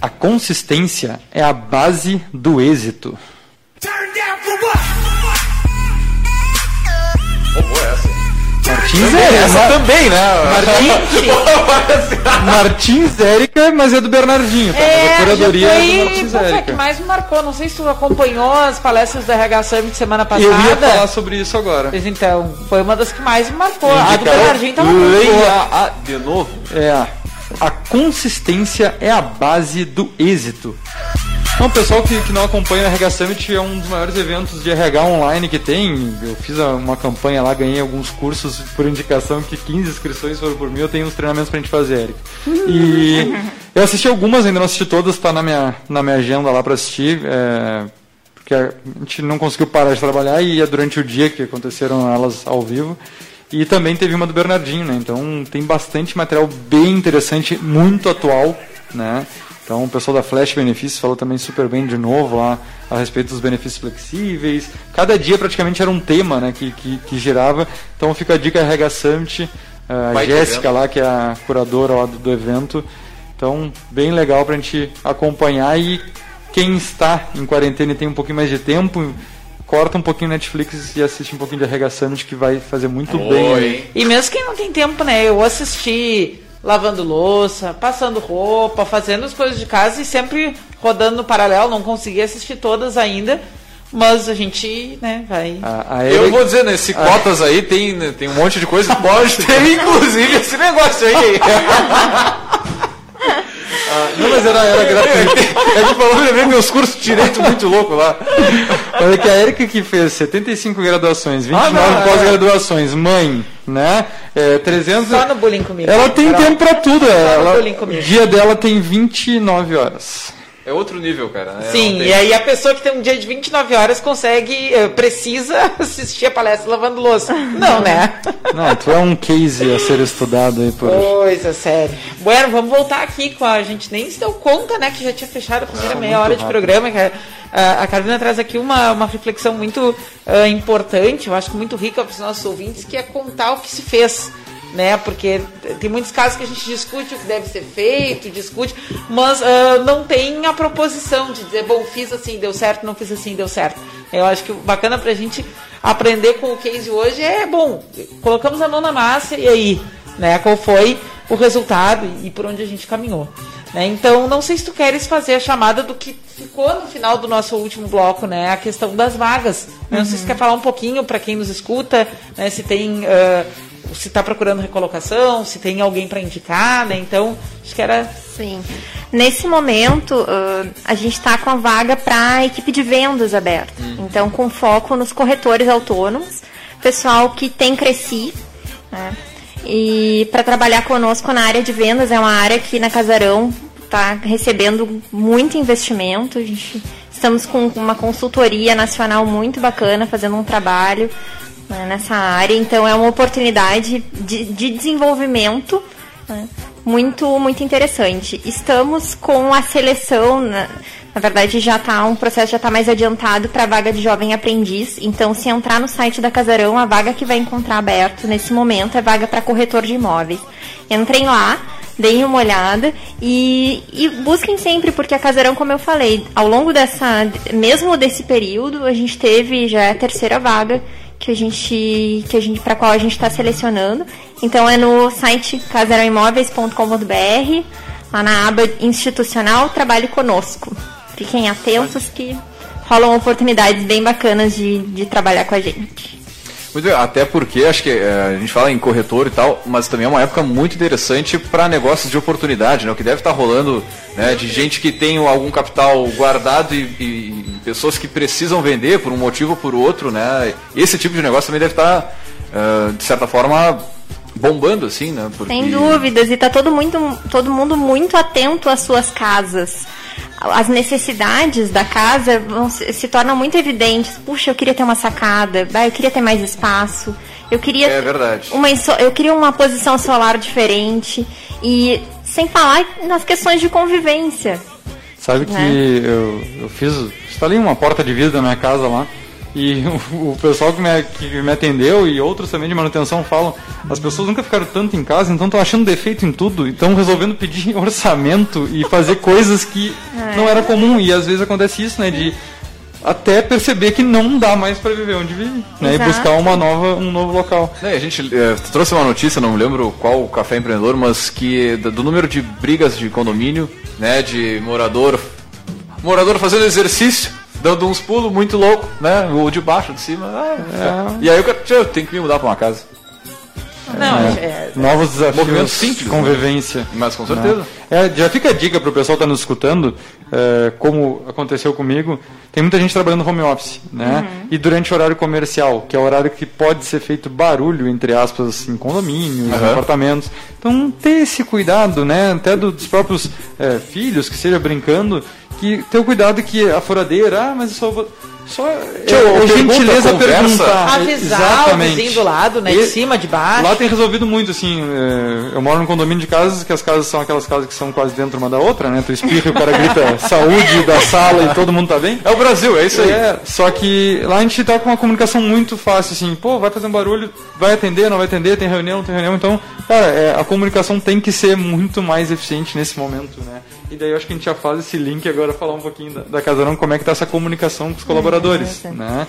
C: A consistência é a base do êxito. Turn down for what? Martins Érica. Essa Mar... também, né? Martins, Martins Érica, mas é do Bernardinho. Tá?
B: É, a curadoria foi, é do Martins Érica. que mais me marcou. Não sei se tu acompanhou as palestras da RH Summit semana passada.
C: Eu ia falar sobre isso agora.
B: Mas então, foi uma das que mais me marcou. a do Bernardinho tava
A: muito boa. de novo.
C: É. A consistência é a base do êxito. Então, pessoal que, que não acompanha o RH Summit é um dos maiores eventos de RH online que tem. Eu fiz uma campanha lá, ganhei alguns cursos por indicação, que 15 inscrições foram por mim. Eu tenho uns treinamentos pra gente fazer, Eric. E eu assisti algumas, ainda não assisti todas, tá na minha, na minha agenda lá para assistir. É, porque a gente não conseguiu parar de trabalhar e é durante o dia que aconteceram elas ao vivo. E também teve uma do Bernardinho, né? Então tem bastante material bem interessante, muito atual, né? Então o pessoal da Flash Benefícios falou também super bem de novo lá a respeito dos benefícios flexíveis. Cada dia praticamente era um tema né, que, que, que girava. Então fica a dica RH Summit, a Jéssica lá, que é a curadora lá do, do evento. Então, bem legal para a gente acompanhar e quem está em quarentena e tem um pouquinho mais de tempo, corta um pouquinho Netflix e assiste um pouquinho de Summit que vai fazer muito Oi. bem.
B: E mesmo quem não tem tempo, né? Eu assisti lavando louça, passando roupa, fazendo as coisas de casa e sempre rodando no paralelo. Não consegui assistir todas ainda, mas a gente, né, vai.
A: A, a Eu vou dizer, nesse né, cotas aí tem, tem um monte de coisa que pode ter, inclusive, esse negócio aí.
C: Ah, não, mas era, era gratuito.
A: É que falou, eu lembrei meus cursos de direito muito louco lá.
C: Olha que a Erika que fez 75 graduações, 29 ah, é. pós-graduações, mãe, né? É, 300...
B: Só no bullying comigo.
C: Ela tem Carol. tempo pra tudo. Só ela, o dia dela tem 29 horas.
A: É outro nível, cara. Né?
B: Sim, e aí a pessoa que tem um dia de 29 horas consegue, eh, precisa assistir a palestra lavando louça. Não, né?
C: Não, tu é um case a ser estudado aí por.
B: Coisa sério. Bueno, vamos voltar aqui com a. Gente nem se deu conta, né, que já tinha fechado a primeira ah, meia hora rápido. de programa. A Carolina traz aqui uma, uma reflexão muito uh, importante, eu acho que muito rica para os nossos ouvintes, que é contar o que se fez né? Porque tem muitos casos que a gente discute o que deve ser feito, discute, mas uh, não tem a proposição de dizer, bom, fiz assim, deu certo, não fiz assim, deu certo. Eu acho que o bacana pra gente aprender com o case hoje é, bom, colocamos a mão na massa e aí, né? Qual foi o resultado e por onde a gente caminhou. Né? Então, não sei se tu queres fazer a chamada do que ficou no final do nosso último bloco, né? A questão das vagas. Uhum. Não sei se tu quer falar um pouquinho para quem nos escuta, né? se tem uh, se está procurando recolocação, se tem alguém para indicar, né? Então, acho que era.
D: Sim. Nesse momento, uh, a gente está com a vaga para a equipe de vendas aberta. Uhum. Então, com foco nos corretores autônomos, pessoal que tem crescido, né? E para trabalhar conosco na área de vendas, é uma área que na Casarão está recebendo muito investimento. A gente, estamos com uma consultoria nacional muito bacana, fazendo um trabalho né, nessa área. Então é uma oportunidade de, de desenvolvimento né, muito, muito interessante. Estamos com a seleção, na, na verdade já está um processo já está mais adiantado para a vaga de jovem aprendiz. Então se entrar no site da Casarão, a vaga que vai encontrar aberto nesse momento é vaga para corretor de imóveis. Entrem lá deem uma olhada e, e, busquem sempre, porque a Casarão, como eu falei, ao longo dessa, mesmo desse período, a gente teve já é a terceira vaga que a gente, que a gente para qual a gente está selecionando. Então é no site casarãoimóveis.com.br, lá na aba institucional, trabalhe conosco. Fiquem atentos que rolam oportunidades bem bacanas de, de trabalhar com a gente.
A: Muito bem, até porque acho que é, a gente fala em corretor e tal, mas também é uma época muito interessante para negócios de oportunidade, né? O que deve estar tá rolando né, de gente que tem algum capital guardado e, e, pessoas que precisam vender por um motivo ou por outro, né? Esse tipo de negócio também deve estar, tá, uh, de certa forma, bombando assim, né?
D: Porque... Sem dúvidas, e está todo, muito, todo mundo muito atento às suas casas as necessidades da casa vão, se, se, tornam muito evidentes. Puxa, eu queria ter uma sacada, eu queria ter mais espaço, eu queria
A: é verdade.
D: uma eu queria uma posição solar diferente e sem falar nas questões de convivência.
C: Sabe né? que eu, eu fiz instalei uma porta de vidro na minha casa lá E o, o pessoal que me, que me atendeu e outros também de manutenção falam: as pessoas nunca ficaram tanto em casa, então estão achando defeito em tudo, e estão resolvendo pedir orçamento e fazer coisas que é. não era comum. E às vezes acontece isso, né? De até perceber que não dá mais para viver onde vive, né? E buscar uma nova, um novo local.
A: É, a gente é, trouxe uma notícia, não lembro qual café empreendedor, mas que do número de brigas de condomínio, né, de morador, morador fazendo exercício, dando uns pulos muito louco, né, o de baixo, de cima, ah, é. e aí o cara, eu tenho que me mudar para uma casa.
C: Não, é, é, novos desafios simples, de convivência. Né?
A: Mas com certeza.
C: É, já fica a dica para o pessoal que está nos escutando, é, como aconteceu comigo. Tem muita gente trabalhando no home office, né? Uhum. E durante o horário comercial, que é o horário que pode ser feito barulho, entre aspas, em condomínios, uhum. apartamentos. Então, ter esse cuidado, né? Até dos próprios é, filhos, que seja brincando, que ter o cuidado que a furadeira, ah, mas eu só vou só
B: é, gentileza perguntar. Avisar Exatamente. o vizinho do lado, né? E, de cima, de baixo.
C: Lá tem resolvido muito, assim. É, eu moro num condomínio de casas, que as casas são aquelas casas que são quase dentro uma da outra, né? Tu espirra e o cara grita saúde da sala e todo mundo tá bem.
A: É o Brasil, é isso aí.
C: É, só que lá a gente tá com uma comunicação muito fácil, assim, pô, vai fazer um barulho, vai atender, não vai atender, tem reunião, não tem reunião. Então, cara, é, a comunicação tem que ser muito mais eficiente nesse momento, né? E daí eu acho que a gente já faz esse link agora falar um pouquinho da, da Casarão, como é que tá essa comunicação com os colaboradores, né?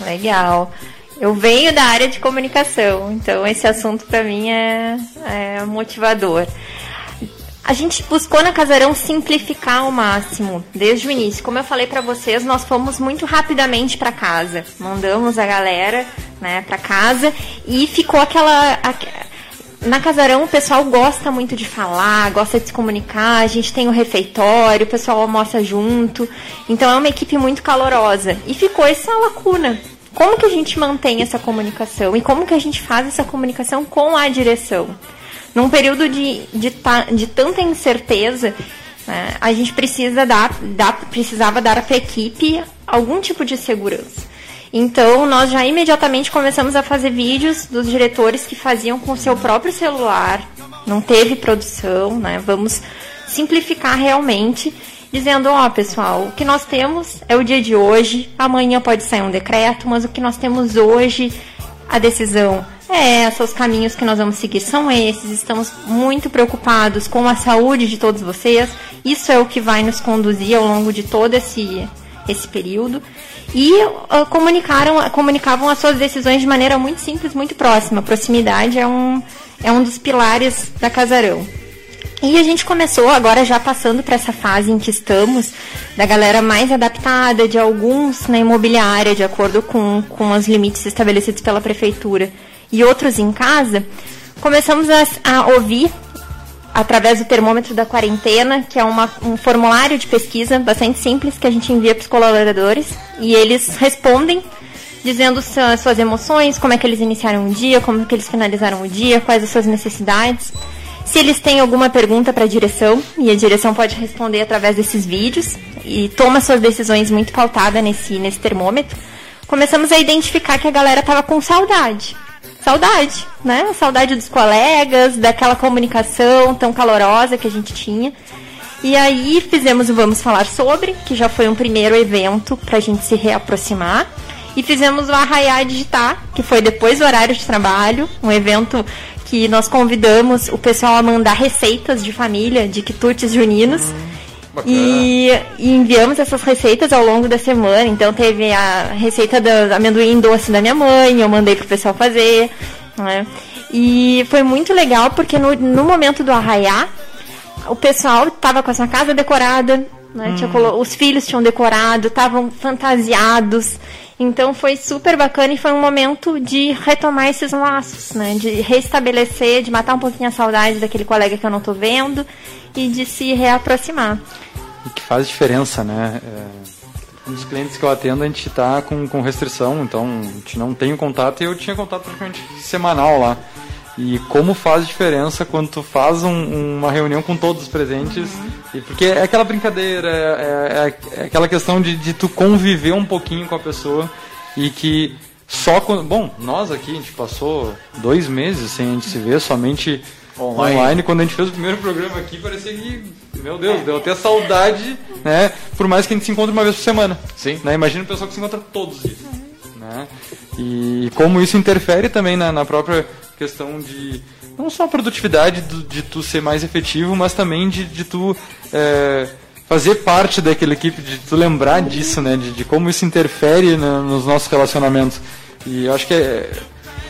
D: Legal. Eu venho da área de comunicação, então esse assunto para mim é, é motivador. A gente buscou na Casarão simplificar ao máximo, desde o início. Como eu falei para vocês, nós fomos muito rapidamente para casa. Mandamos a galera, né, para casa e ficou aquela na Casarão o pessoal gosta muito de falar, gosta de se comunicar, a gente tem o refeitório, o pessoal almoça junto. Então é uma equipe muito calorosa. E ficou essa lacuna. Como que a gente mantém essa comunicação? E como que a gente faz essa comunicação com a direção? Num período de, de, de tanta incerteza, né, a gente precisa dar, dar, precisava dar para a equipe algum tipo de segurança. Então, nós já imediatamente começamos a fazer vídeos dos diretores que faziam com o seu próprio celular, não teve produção, né? Vamos simplificar realmente, dizendo: ó, oh, pessoal, o que nós temos é o dia de hoje, amanhã pode sair um decreto, mas o que nós temos hoje, a decisão é essa, os caminhos que nós vamos seguir são esses. Estamos muito preocupados com a saúde de todos vocês. Isso é o que vai nos conduzir ao longo de todo esse, esse período e uh, comunicaram, comunicavam as suas decisões de maneira muito simples, muito próxima. Proximidade é um, é um dos pilares da Casarão. E a gente começou agora já passando para essa fase em que estamos, da galera mais adaptada, de alguns na imobiliária, de acordo com, com os limites estabelecidos pela prefeitura, e outros em casa, começamos a, a ouvir através do termômetro da quarentena, que é uma, um formulário de pesquisa bastante simples que a gente envia para os colaboradores e eles respondem dizendo suas emoções, como é que eles iniciaram o dia, como é que eles finalizaram o dia, quais as suas necessidades. Se eles têm alguma pergunta para a direção, e a direção pode responder através desses vídeos, e toma suas decisões muito pautada nesse, nesse termômetro, começamos a identificar que a galera estava com saudade saudade, né? Saudade dos colegas, daquela comunicação tão calorosa que a gente tinha. E aí fizemos o Vamos Falar Sobre, que já foi um primeiro evento para a gente se reaproximar. E fizemos o Arraiar Digitar, que foi depois do horário de trabalho, um evento que nós convidamos o pessoal a mandar receitas de família, de quitutes juninos. Hum, e, e, enviamos essas receitas ao longo da semana. Então teve a receita do amendoim doce da minha mãe, eu mandei pro pessoal fazer. Né? E foi muito legal porque no, no momento do arraiar, o pessoal estava com a sua casa decorada, né? Hum. os filhos tinham decorado, estavam fantasiados. Então foi super bacana e foi um momento de retomar esses laços, né? De restabelecer, de matar um pouquinho a saudade daquele colega que eu não estou vendo e de se reaproximar.
C: E que faz diferença, né? É, dos clientes que eu atendo, a gente está com, com restrição, então a gente não tem contato e eu tinha contato praticamente semanal lá. E como faz diferença quando tu faz um, uma reunião com todos os presentes. Uhum. E porque é aquela brincadeira, é, é, é aquela questão de, de, tu conviver um pouquinho com a pessoa e que só quando. Bom, nós aqui, a gente passou dois meses sem a gente se ver, somente online. online. Quando a gente fez o primeiro programa aqui, parecia que, meu Deus, deu até saudade, né? Por mais que a gente se encontre uma vez por semana.
A: Sim.
C: Né? Imagina o pessoal que se encontra todos os dias. Né? E como isso interfere também na, na própria questão de não só a produtividade do, de tu ser mais efetivo, mas também de, de tu é, fazer parte daquela equipe, de tu lembrar disso, né? De, de como isso interfere na, nos nossos relacionamentos. E eu acho que é,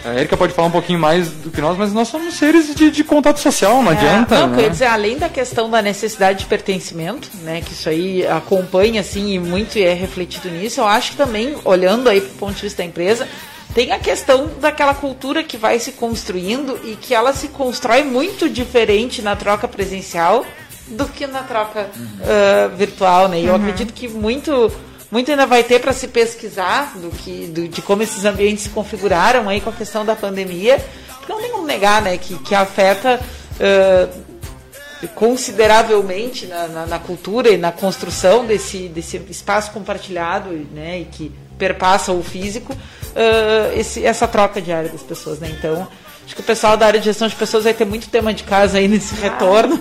C: a Erika pode falar um pouquinho mais do que nós, mas nós somos seres de, de contato social, não é, adianta.
B: Não,
C: né?
B: quer dizer, além da questão da necessidade de pertencimento, né, que isso aí acompanha assim e muito é refletido nisso, eu acho que também, olhando aí para o ponto de vista da empresa, tem a questão daquela cultura que vai se construindo e que ela se constrói muito diferente na troca presencial do que na troca uhum. uh, virtual, né? E eu uhum. acredito que muito muito ainda vai ter para se pesquisar do que, do, de como esses ambientes se configuraram aí com a questão da pandemia, porque não tem como negar né, que, que afeta uh, consideravelmente na, na, na, cultura e na construção desse, desse espaço compartilhado né, e que perpassa o físico, uh, esse, essa troca diária das pessoas. Né? Então, Acho que o pessoal da área de gestão de pessoas vai ter muito tema de casa aí nesse retorno.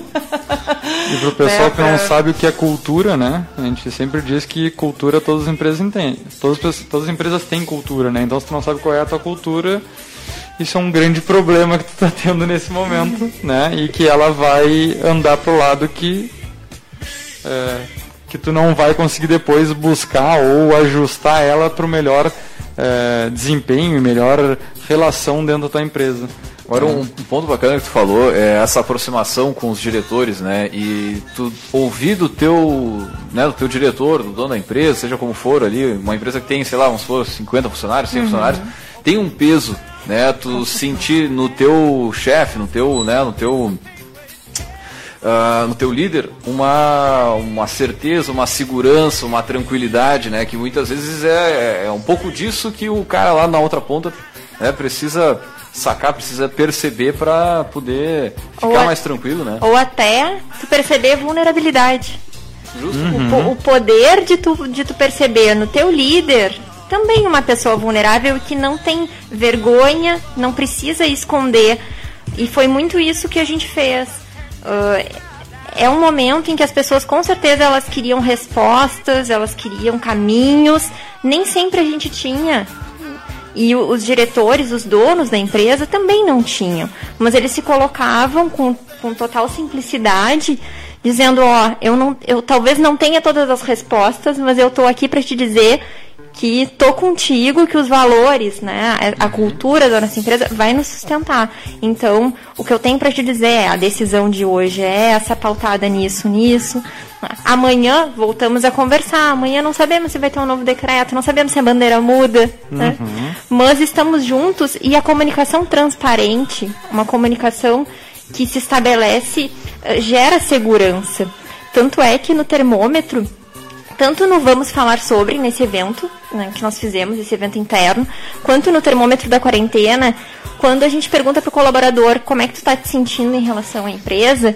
C: E para o pessoal é, que não sabe o que é cultura, né? A gente sempre diz que cultura todas as empresas têm. Todas, todas as empresas têm cultura, né? Então se tu não sabe qual é a tua cultura, isso é um grande problema que tu está tendo nesse momento, né? E que ela vai andar pro lado que é, que tu não vai conseguir depois buscar ou ajustar ela para o melhor é, desempenho e melhor relação dentro da tua empresa.
A: Agora um, um, ponto bacana que tu falou é essa aproximação com os diretores, né? E tu ouvir do teu, né, do teu diretor, do dono da empresa, seja como for ali, uma empresa que tem, sei lá, vamos supor, 50 funcionários, 100 uhum. funcionários, tem um peso, né? Tu sentir no teu chefe, no teu, né, no teu uh, no teu líder uma, uma certeza, uma segurança, uma tranquilidade, né? Que muitas vezes é, é um pouco disso que o cara lá na outra ponta né, precisa sacar, precisa perceber para poder ficar a, mais tranquilo, né?
D: Ou até tu perceber vulnerabilidade. Uhum. O, o, poder de tu, de tu perceber no teu líder também uma pessoa vulnerável que não tem vergonha, não precisa esconder. E foi muito isso que a gente fez. Uh, é um momento em que as pessoas com certeza elas queriam respostas, elas queriam caminhos, nem sempre a gente tinha. E os diretores, os donos da empresa também não tinham, mas eles se colocavam com, com total simplicidade, dizendo, ó, eu não, eu talvez não tenha todas as respostas, mas eu estou aqui para te dizer que tô contigo, que os valores, né, a cultura da nossa empresa vai nos sustentar. Então, o que eu tenho para te dizer é, a decisão de hoje é essa pautada nisso, nisso. Amanhã voltamos a conversar. Amanhã não sabemos se vai ter um novo decreto, não sabemos se a bandeira muda, né? Uhum. Mas estamos juntos e a comunicação transparente, uma comunicação que se estabelece, eh, gera segurança. Tanto é que no termômetro tanto no Vamos Falar Sobre, nesse evento né, que nós fizemos, esse evento interno, quanto no termômetro da quarentena, quando a gente pergunta para o colaborador como é que tu está te sentindo em relação à empresa,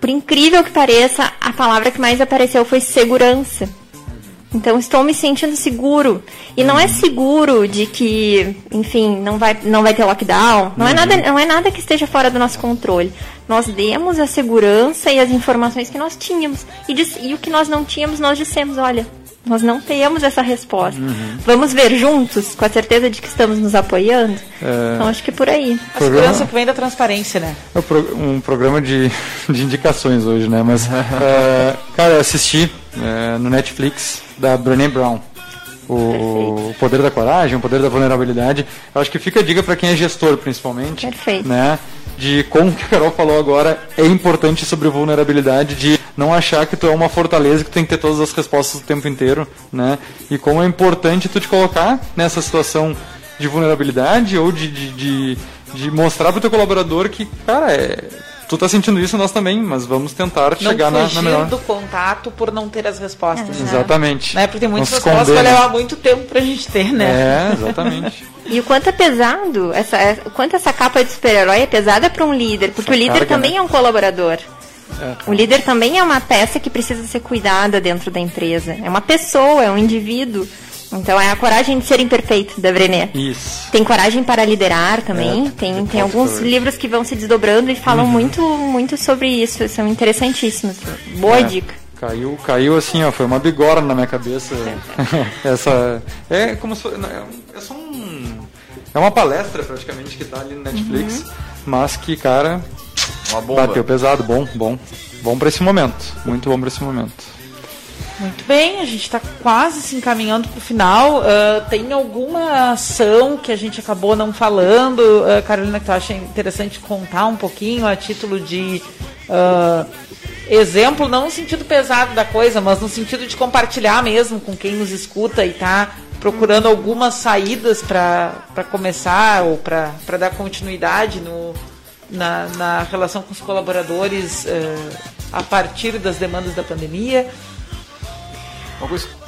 D: por incrível que pareça, a palavra que mais apareceu foi segurança. Então estou me sentindo seguro. E não é seguro de que, enfim, não vai, não vai ter lockdown. Não, uhum. é nada, não é nada que esteja fora do nosso controle. Nós demos a segurança e as informações que nós tínhamos. E, e o que nós não tínhamos, nós dissemos, olha, nós não temos essa resposta. Uhum. Vamos ver juntos, com a certeza de que estamos nos apoiando? É... Então acho que é por aí.
B: A programa... segurança que vem da transparência, né?
C: É um programa de, de indicações hoje, né? Mas, é, cara, eu assisti é, no Netflix da Brené Brown. O, o, poder da coragem, o poder da vulnerabilidade. Eu acho que fica a dica para quem é gestor, principalmente.
D: Perfeito.
C: Né? De como que a Carol falou agora, é importante sobre vulnerabilidade, de não achar que tu é uma fortaleza que tu tem que ter todas as respostas o tempo inteiro, né? E como é importante tu te colocar nessa situação de vulnerabilidade ou de, de, de, de mostrar para o teu colaborador que, cara, é, tu tá sentindo isso, nós também, mas vamos tentar não chegar na, na melhor.
B: do contato por não ter as respostas.
C: Uhum. Exatamente.
B: Né? Porque tem muitas respostas que vai levar muito tempo pra gente ter,
C: né? É, exatamente.
D: E o quanto é pesado, essa, é, o quanto essa capa de super-herói é pesada para um líder, porque essa o líder carga, também né? é um colaborador. É. O líder também é uma peça que precisa ser cuidada dentro da empresa. É uma pessoa, é um indivíduo. Então é a coragem de ser imperfeito da Brené.
C: Isso.
D: Tem coragem para liderar também. É, tem tem alguns livros que vão se desdobrando e falam uhum. muito muito sobre isso. São interessantíssimos. Boa é. dica.
C: Caiu, caiu assim, ó, foi uma bigorna na minha cabeça. Essa é como se é, é só um é uma palestra praticamente que tá ali no Netflix, uhum. mas que cara uma bomba. bateu pesado, bom, bom, bom para esse momento, muito bom para esse momento.
B: Muito bem, a gente está quase se encaminhando para o final. Uh, tem alguma ação que a gente acabou não falando, uh, Carolina, que tu acha interessante contar um pouquinho a título de uh, exemplo, não no sentido pesado da coisa, mas no sentido de compartilhar mesmo com quem nos escuta e está procurando algumas saídas para começar ou para dar continuidade no, na, na relação com os colaboradores a partir das demandas da pandemia.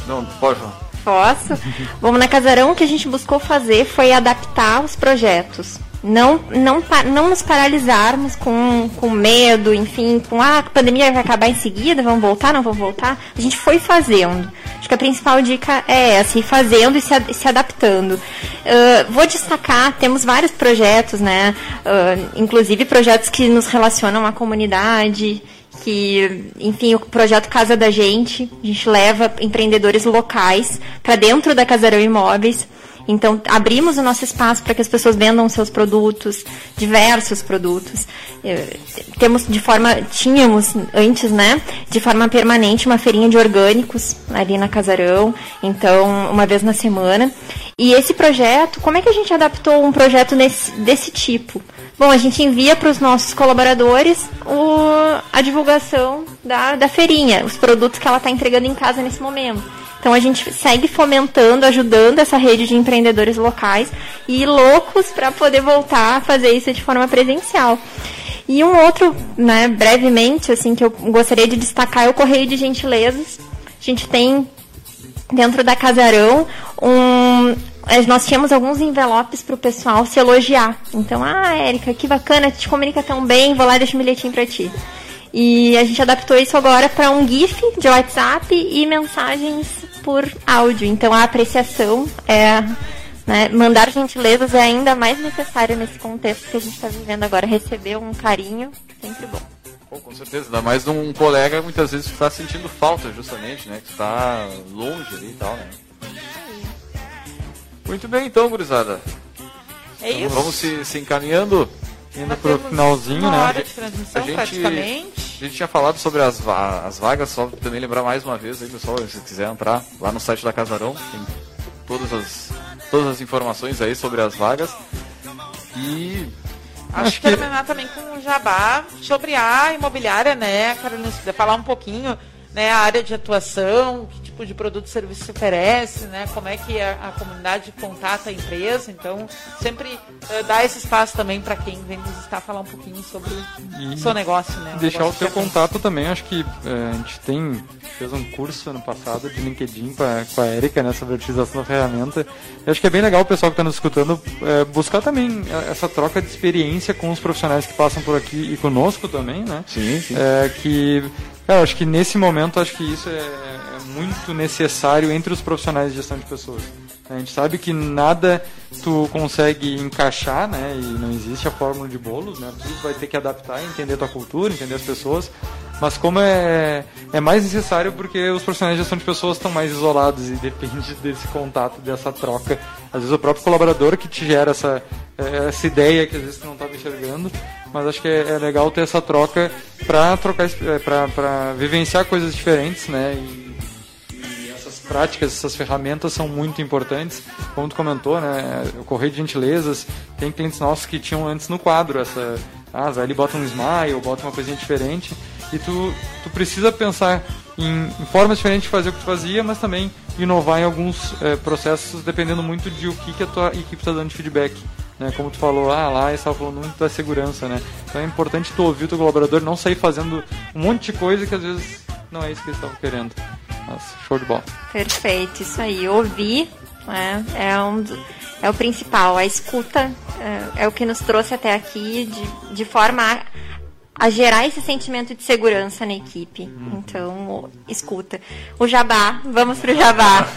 A: Não, pode
D: Posso? Vamos na Casarão, o que a gente buscou fazer foi adaptar os projetos. Não, não, não nos paralisarmos com, com medo, enfim, com ah, a pandemia vai acabar em seguida, vamos voltar, não vamos voltar. A gente foi fazendo. Acho que a principal dica é essa, ir fazendo e se, se adaptando. Uh, vou destacar, temos vários projetos, né? Uh, inclusive projetos que nos relacionam à comunidade que, enfim, o projeto Casa da Gente, a gente leva empreendedores locais para dentro da Casarão Imóveis. Então, abrimos o nosso espaço para que as pessoas vendam seus produtos, diversos produtos. Eh, temos de forma, tínhamos antes, né, de forma permanente uma feirinha de orgânicos ali na Casarão, então, uma vez na semana. E esse projeto, como é que a gente adaptou um projeto nesse, desse tipo? Bom, a gente envia para os nossos colaboradores o, a divulgação da, da feirinha, os produtos que ela está entregando em casa nesse momento. Então a gente segue fomentando, ajudando essa rede de empreendedores locais e loucos para poder voltar a fazer isso de forma presencial. E um outro, né, brevemente, assim, que eu gostaria de destacar é o Correio de Gentilezas. A gente tem dentro da Casarão um, nós tínhamos alguns envelopes para o pessoal se elogiar. Então, ah, Érica, que bacana, te comunica tão bem, vou lá e deixo um bilhetinho para ti. E a gente adaptou isso agora para um GIF de WhatsApp e mensagens por áudio. Então, a apreciação é. Né, mandar gentilezas é ainda mais necessário nesse contexto que a gente está vivendo agora. Receber um carinho, sempre bom.
A: Com certeza, ainda mais um colega muitas vezes está sentindo falta, justamente, né? Que está longe ali e tal, né? Muito bem, então, gurizada.
B: É isso.
A: Vamos se, se encaminhando.
C: Indo pro finalzinho, uma
B: né? Hora de transmissão, a gente, praticamente.
A: A gente tinha falado sobre as, as vagas, só também lembrar mais uma vez aí, pessoal, se quiser entrar lá no site da Casarão, tem todas as, todas as informações aí sobre as vagas. E
B: Acho, Acho que terminar também com um jabá sobre a imobiliária, né, Carolina? Se quiser falar um pouquinho, né, a área de atuação, que tipo de produto e serviço se oferece, né? Como é que a, a comunidade contata a empresa. Então, sempre uh, dá esse espaço também para quem vem nos estar falar um pouquinho sobre o seu negócio, né?
C: deixar o seu contato também, acho que uh, a gente tem fez um curso ano passado de LinkedIn com a, com a Erika, né, sobre a utilização da ferramenta. Eu acho que é bem legal o pessoal que está nos escutando é, buscar também essa troca de experiência com os profissionais que passam por aqui e conosco também, né?
A: Sim, sim.
C: É, que eu acho que nesse momento, acho que isso é, é muito necessário entre os profissionais de gestão de pessoas. A gente sabe que nada tu consegue encaixar, né? E não existe a fórmula de bolos, né? Tu vai ter que adaptar, entender tua cultura, entender as pessoas. Mas como é, é mais necessário porque os profissionais de gestão de pessoas estão mais isolados e depende desse contato, dessa troca. Às vezes o próprio colaborador que te gera essa, essa ideia que às vezes tu não estava enxergando mas acho que é, é legal ter essa troca para trocar, é, para vivenciar coisas diferentes, né? E, práticas, essas ferramentas são muito importantes. Como tu comentou, né? O correio de gentilezas, tem clientes nossos que tinham antes no quadro essa, ah, ali bota um smile, bota uma coisinha diferente, e tu, tu precisa pensar em, em formas diferentes de fazer o que tu fazia, mas também inovar em alguns é, processos, dependendo muito de o que, que a tua equipe está dando de feedback. Né? Como tu falou, ah, lá estava falando muito da segurança, né? Então é importante tu ouvir o teu colaborador, não sair fazendo um monte de coisa que às vezes não é isso que eles estavam querendo. Nossa, show de bola.
D: Perfeito, isso aí. Ouvir né, é, um, é o principal. A escuta é, é o que nos trouxe até aqui de, de forma a, a gerar esse sentimento de segurança na equipe. Uhum. Então, escuta. O jabá, vamos pro jabá.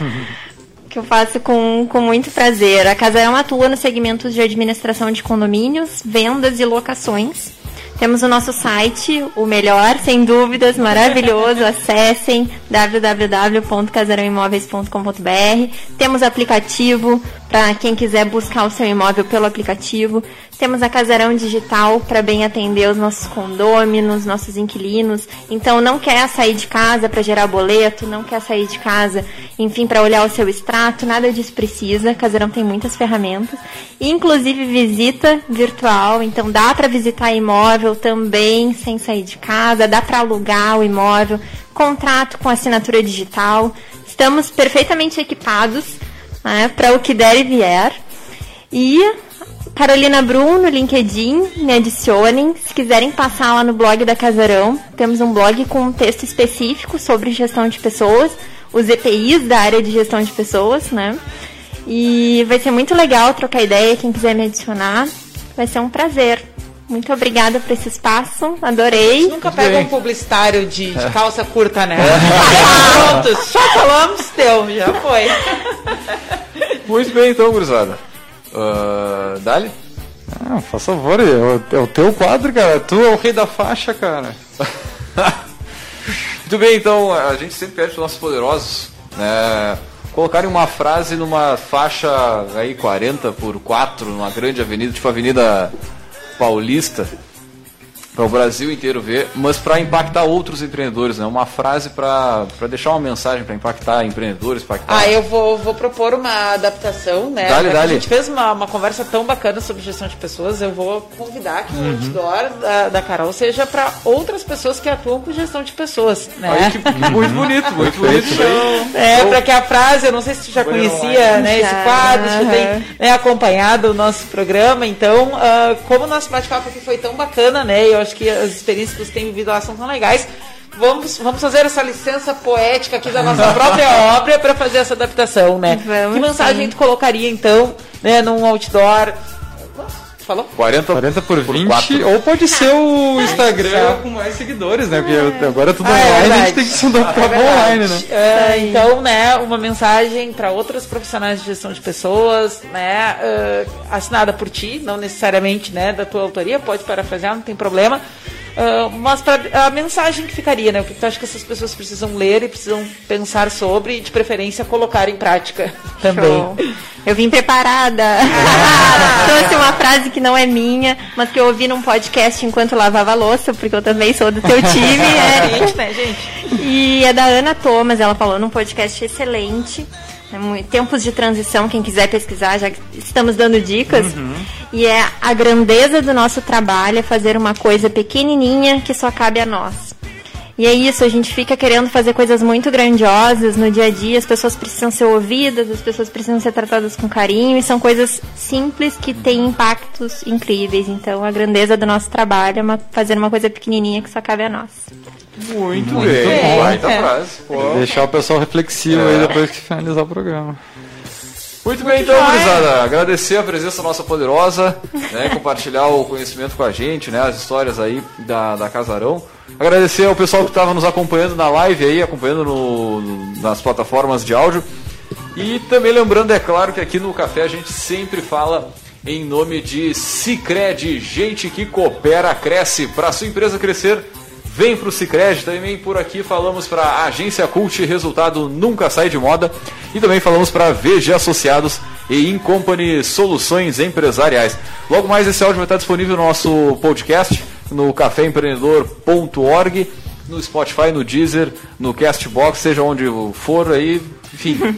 D: que eu faço com, com muito prazer. A Casarão atua no segmento de administração de condomínios, vendas e locações. Temos o nosso site, o melhor, sem dúvidas, maravilhoso. Acessem www.casarãoimóveis.com.br. Temos aplicativo para quem quiser buscar o seu imóvel pelo aplicativo. Temos a Casarão Digital para bem atender os nossos condôminos, nossos inquilinos. Então, não quer sair de casa para gerar boleto, não quer sair de casa, enfim, para olhar o seu extrato, nada disso precisa. Casarão tem muitas ferramentas, inclusive visita virtual. Então, dá para visitar imóvel também sem sair de casa, dá para alugar o imóvel, contrato com assinatura digital. Estamos perfeitamente equipados né, para o que der e vier. E Carolina Brum no LinkedIn, me adicionem. Se quiserem passar lá no blog da Casarão, temos um blog com um texto específico sobre gestão de pessoas, os EPIs da área de gestão de pessoas, né? E vai ser muito legal trocar ideia, quem quiser me adicionar. Vai ser um prazer. Muito obrigada por esse espaço, adorei.
B: Nunca pega um publicitário de, de calça curta, né? Pronto, só falamos, teu, já foi.
A: Muito bem então, gurizada. Uh, Dali?
C: Ah, faz favor, é o, é o teu quadro, cara. Tu é o rei da faixa, cara.
A: Muito bem, então, a gente sempre pede para os nossos poderosos né, colocarem uma frase numa faixa aí 40 por 4, numa grande avenida, tipo a Avenida Paulista para o Brasil inteiro ver, mas para impactar outros empreendedores, né? Uma frase para deixar uma mensagem para impactar empreendedores, impactar...
B: Ah, eu vou, vou propor uma adaptação, né?
A: Dale, dale.
B: A gente fez uma, uma conversa tão bacana sobre gestão de pessoas, eu vou convidar que o uhum. outdoor da, da Carol seja para outras pessoas que atuam com gestão de pessoas, né?
A: Aí, que, muito bonito, muito bonito.
B: é, para que a frase, eu não sei se tu já conhecia né, esse quadro, se tu tem né, acompanhado o nosso programa, então, uh, como o nosso bate-papo aqui foi tão bacana, né? Eu acho que as experiências que você tem vivido lá são tão legais. Vamos, vamos fazer essa licença poética aqui da nossa própria obra para fazer essa adaptação, né? Vamos que mensagem sim. tu colocaria então, né, num outdoor?
A: Falou? 40,
C: 40 por 20, por ou pode ser o Instagram com mais seguidores, né? Porque agora é tudo ah, é online, é a gente tem que se adaptar é online, né?
B: É, então, né, uma mensagem para outras profissionais de gestão de pessoas, né, uh, assinada por ti, não necessariamente, né, da tua autoria, pode parafrasear, não tem problema Uh, mas pra, a mensagem que ficaria, né? O que tu acha que essas pessoas precisam ler e precisam pensar sobre e, de preferência, colocar em prática também. Show.
D: Eu vim preparada. Ah. Trouxe uma frase que não é minha, mas que eu ouvi num podcast enquanto lavava louça, porque eu também sou do teu time.
B: é. gente, né, gente?
D: E é da Ana Thomas, ela falou num podcast excelente. Né, tempos de transição, quem quiser pesquisar, já estamos dando dicas. Uhum. E é a grandeza do nosso trabalho é fazer uma coisa pequenininha que só cabe a nós. E é isso, a gente fica querendo fazer coisas muito grandiosas no dia a dia, as pessoas precisam ser ouvidas, as pessoas precisam ser tratadas com carinho, e são coisas simples que têm impactos incríveis. Então, a grandeza do nosso trabalho é uma, fazer uma coisa pequenininha que só cabe a nós.
A: Muito, Muito bem, bem. baita
C: é. frase. Pô. Deixar o pessoal reflexivo é. aí depois que finalizar o programa.
A: Muito bem, então, gurizada. Agradecer a presença nossa poderosa, né, compartilhar o conhecimento com a gente, né, as histórias aí da, da Casarão. Agradecer ao pessoal que estava nos acompanhando na live aí, acompanhando no, no, nas plataformas de áudio. E também lembrando, é claro, que aqui no Café a gente sempre fala em nome de Cicred, gente que coopera, cresce. Para sua empresa crescer, Vem para o Cicred, também por aqui falamos para Agência Cult, resultado nunca sai de moda. E também falamos para VG Associados e Incompany Soluções Empresariais. Logo mais esse áudio vai estar disponível no nosso podcast, no caféempreendedor.org, no Spotify, no Deezer, no Castbox, seja onde for aí. Enfim,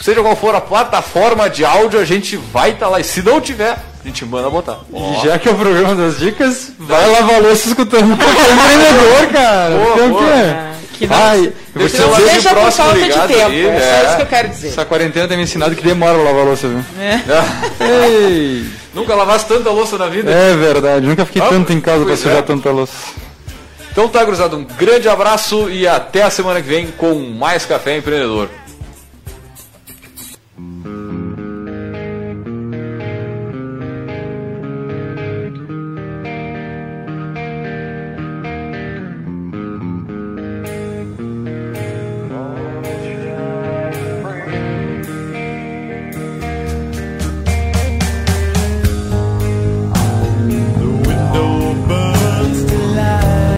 A: seja qual for a plataforma de áudio, a gente vai estar lá. E se não tiver, a gente manda botar.
C: Oh. Já que é o programa das dicas, vai lavar louça escutando o empreendedor, cara. Boa,
B: Tem o quê? Que Ai, deixa, não seja por falta de tempo, aí, é, é isso que eu quero dizer.
C: Essa quarentena tem me ensinado que demora lavar louça, viu?
A: É. Ei. Nunca lavaste tanta louça na vida?
C: É verdade, nunca fiquei ah, tanto em casa pra sujar é. tanta louça.
A: Então tá, cruzado, um grande abraço e até a semana que vem com mais Café Empreendedor.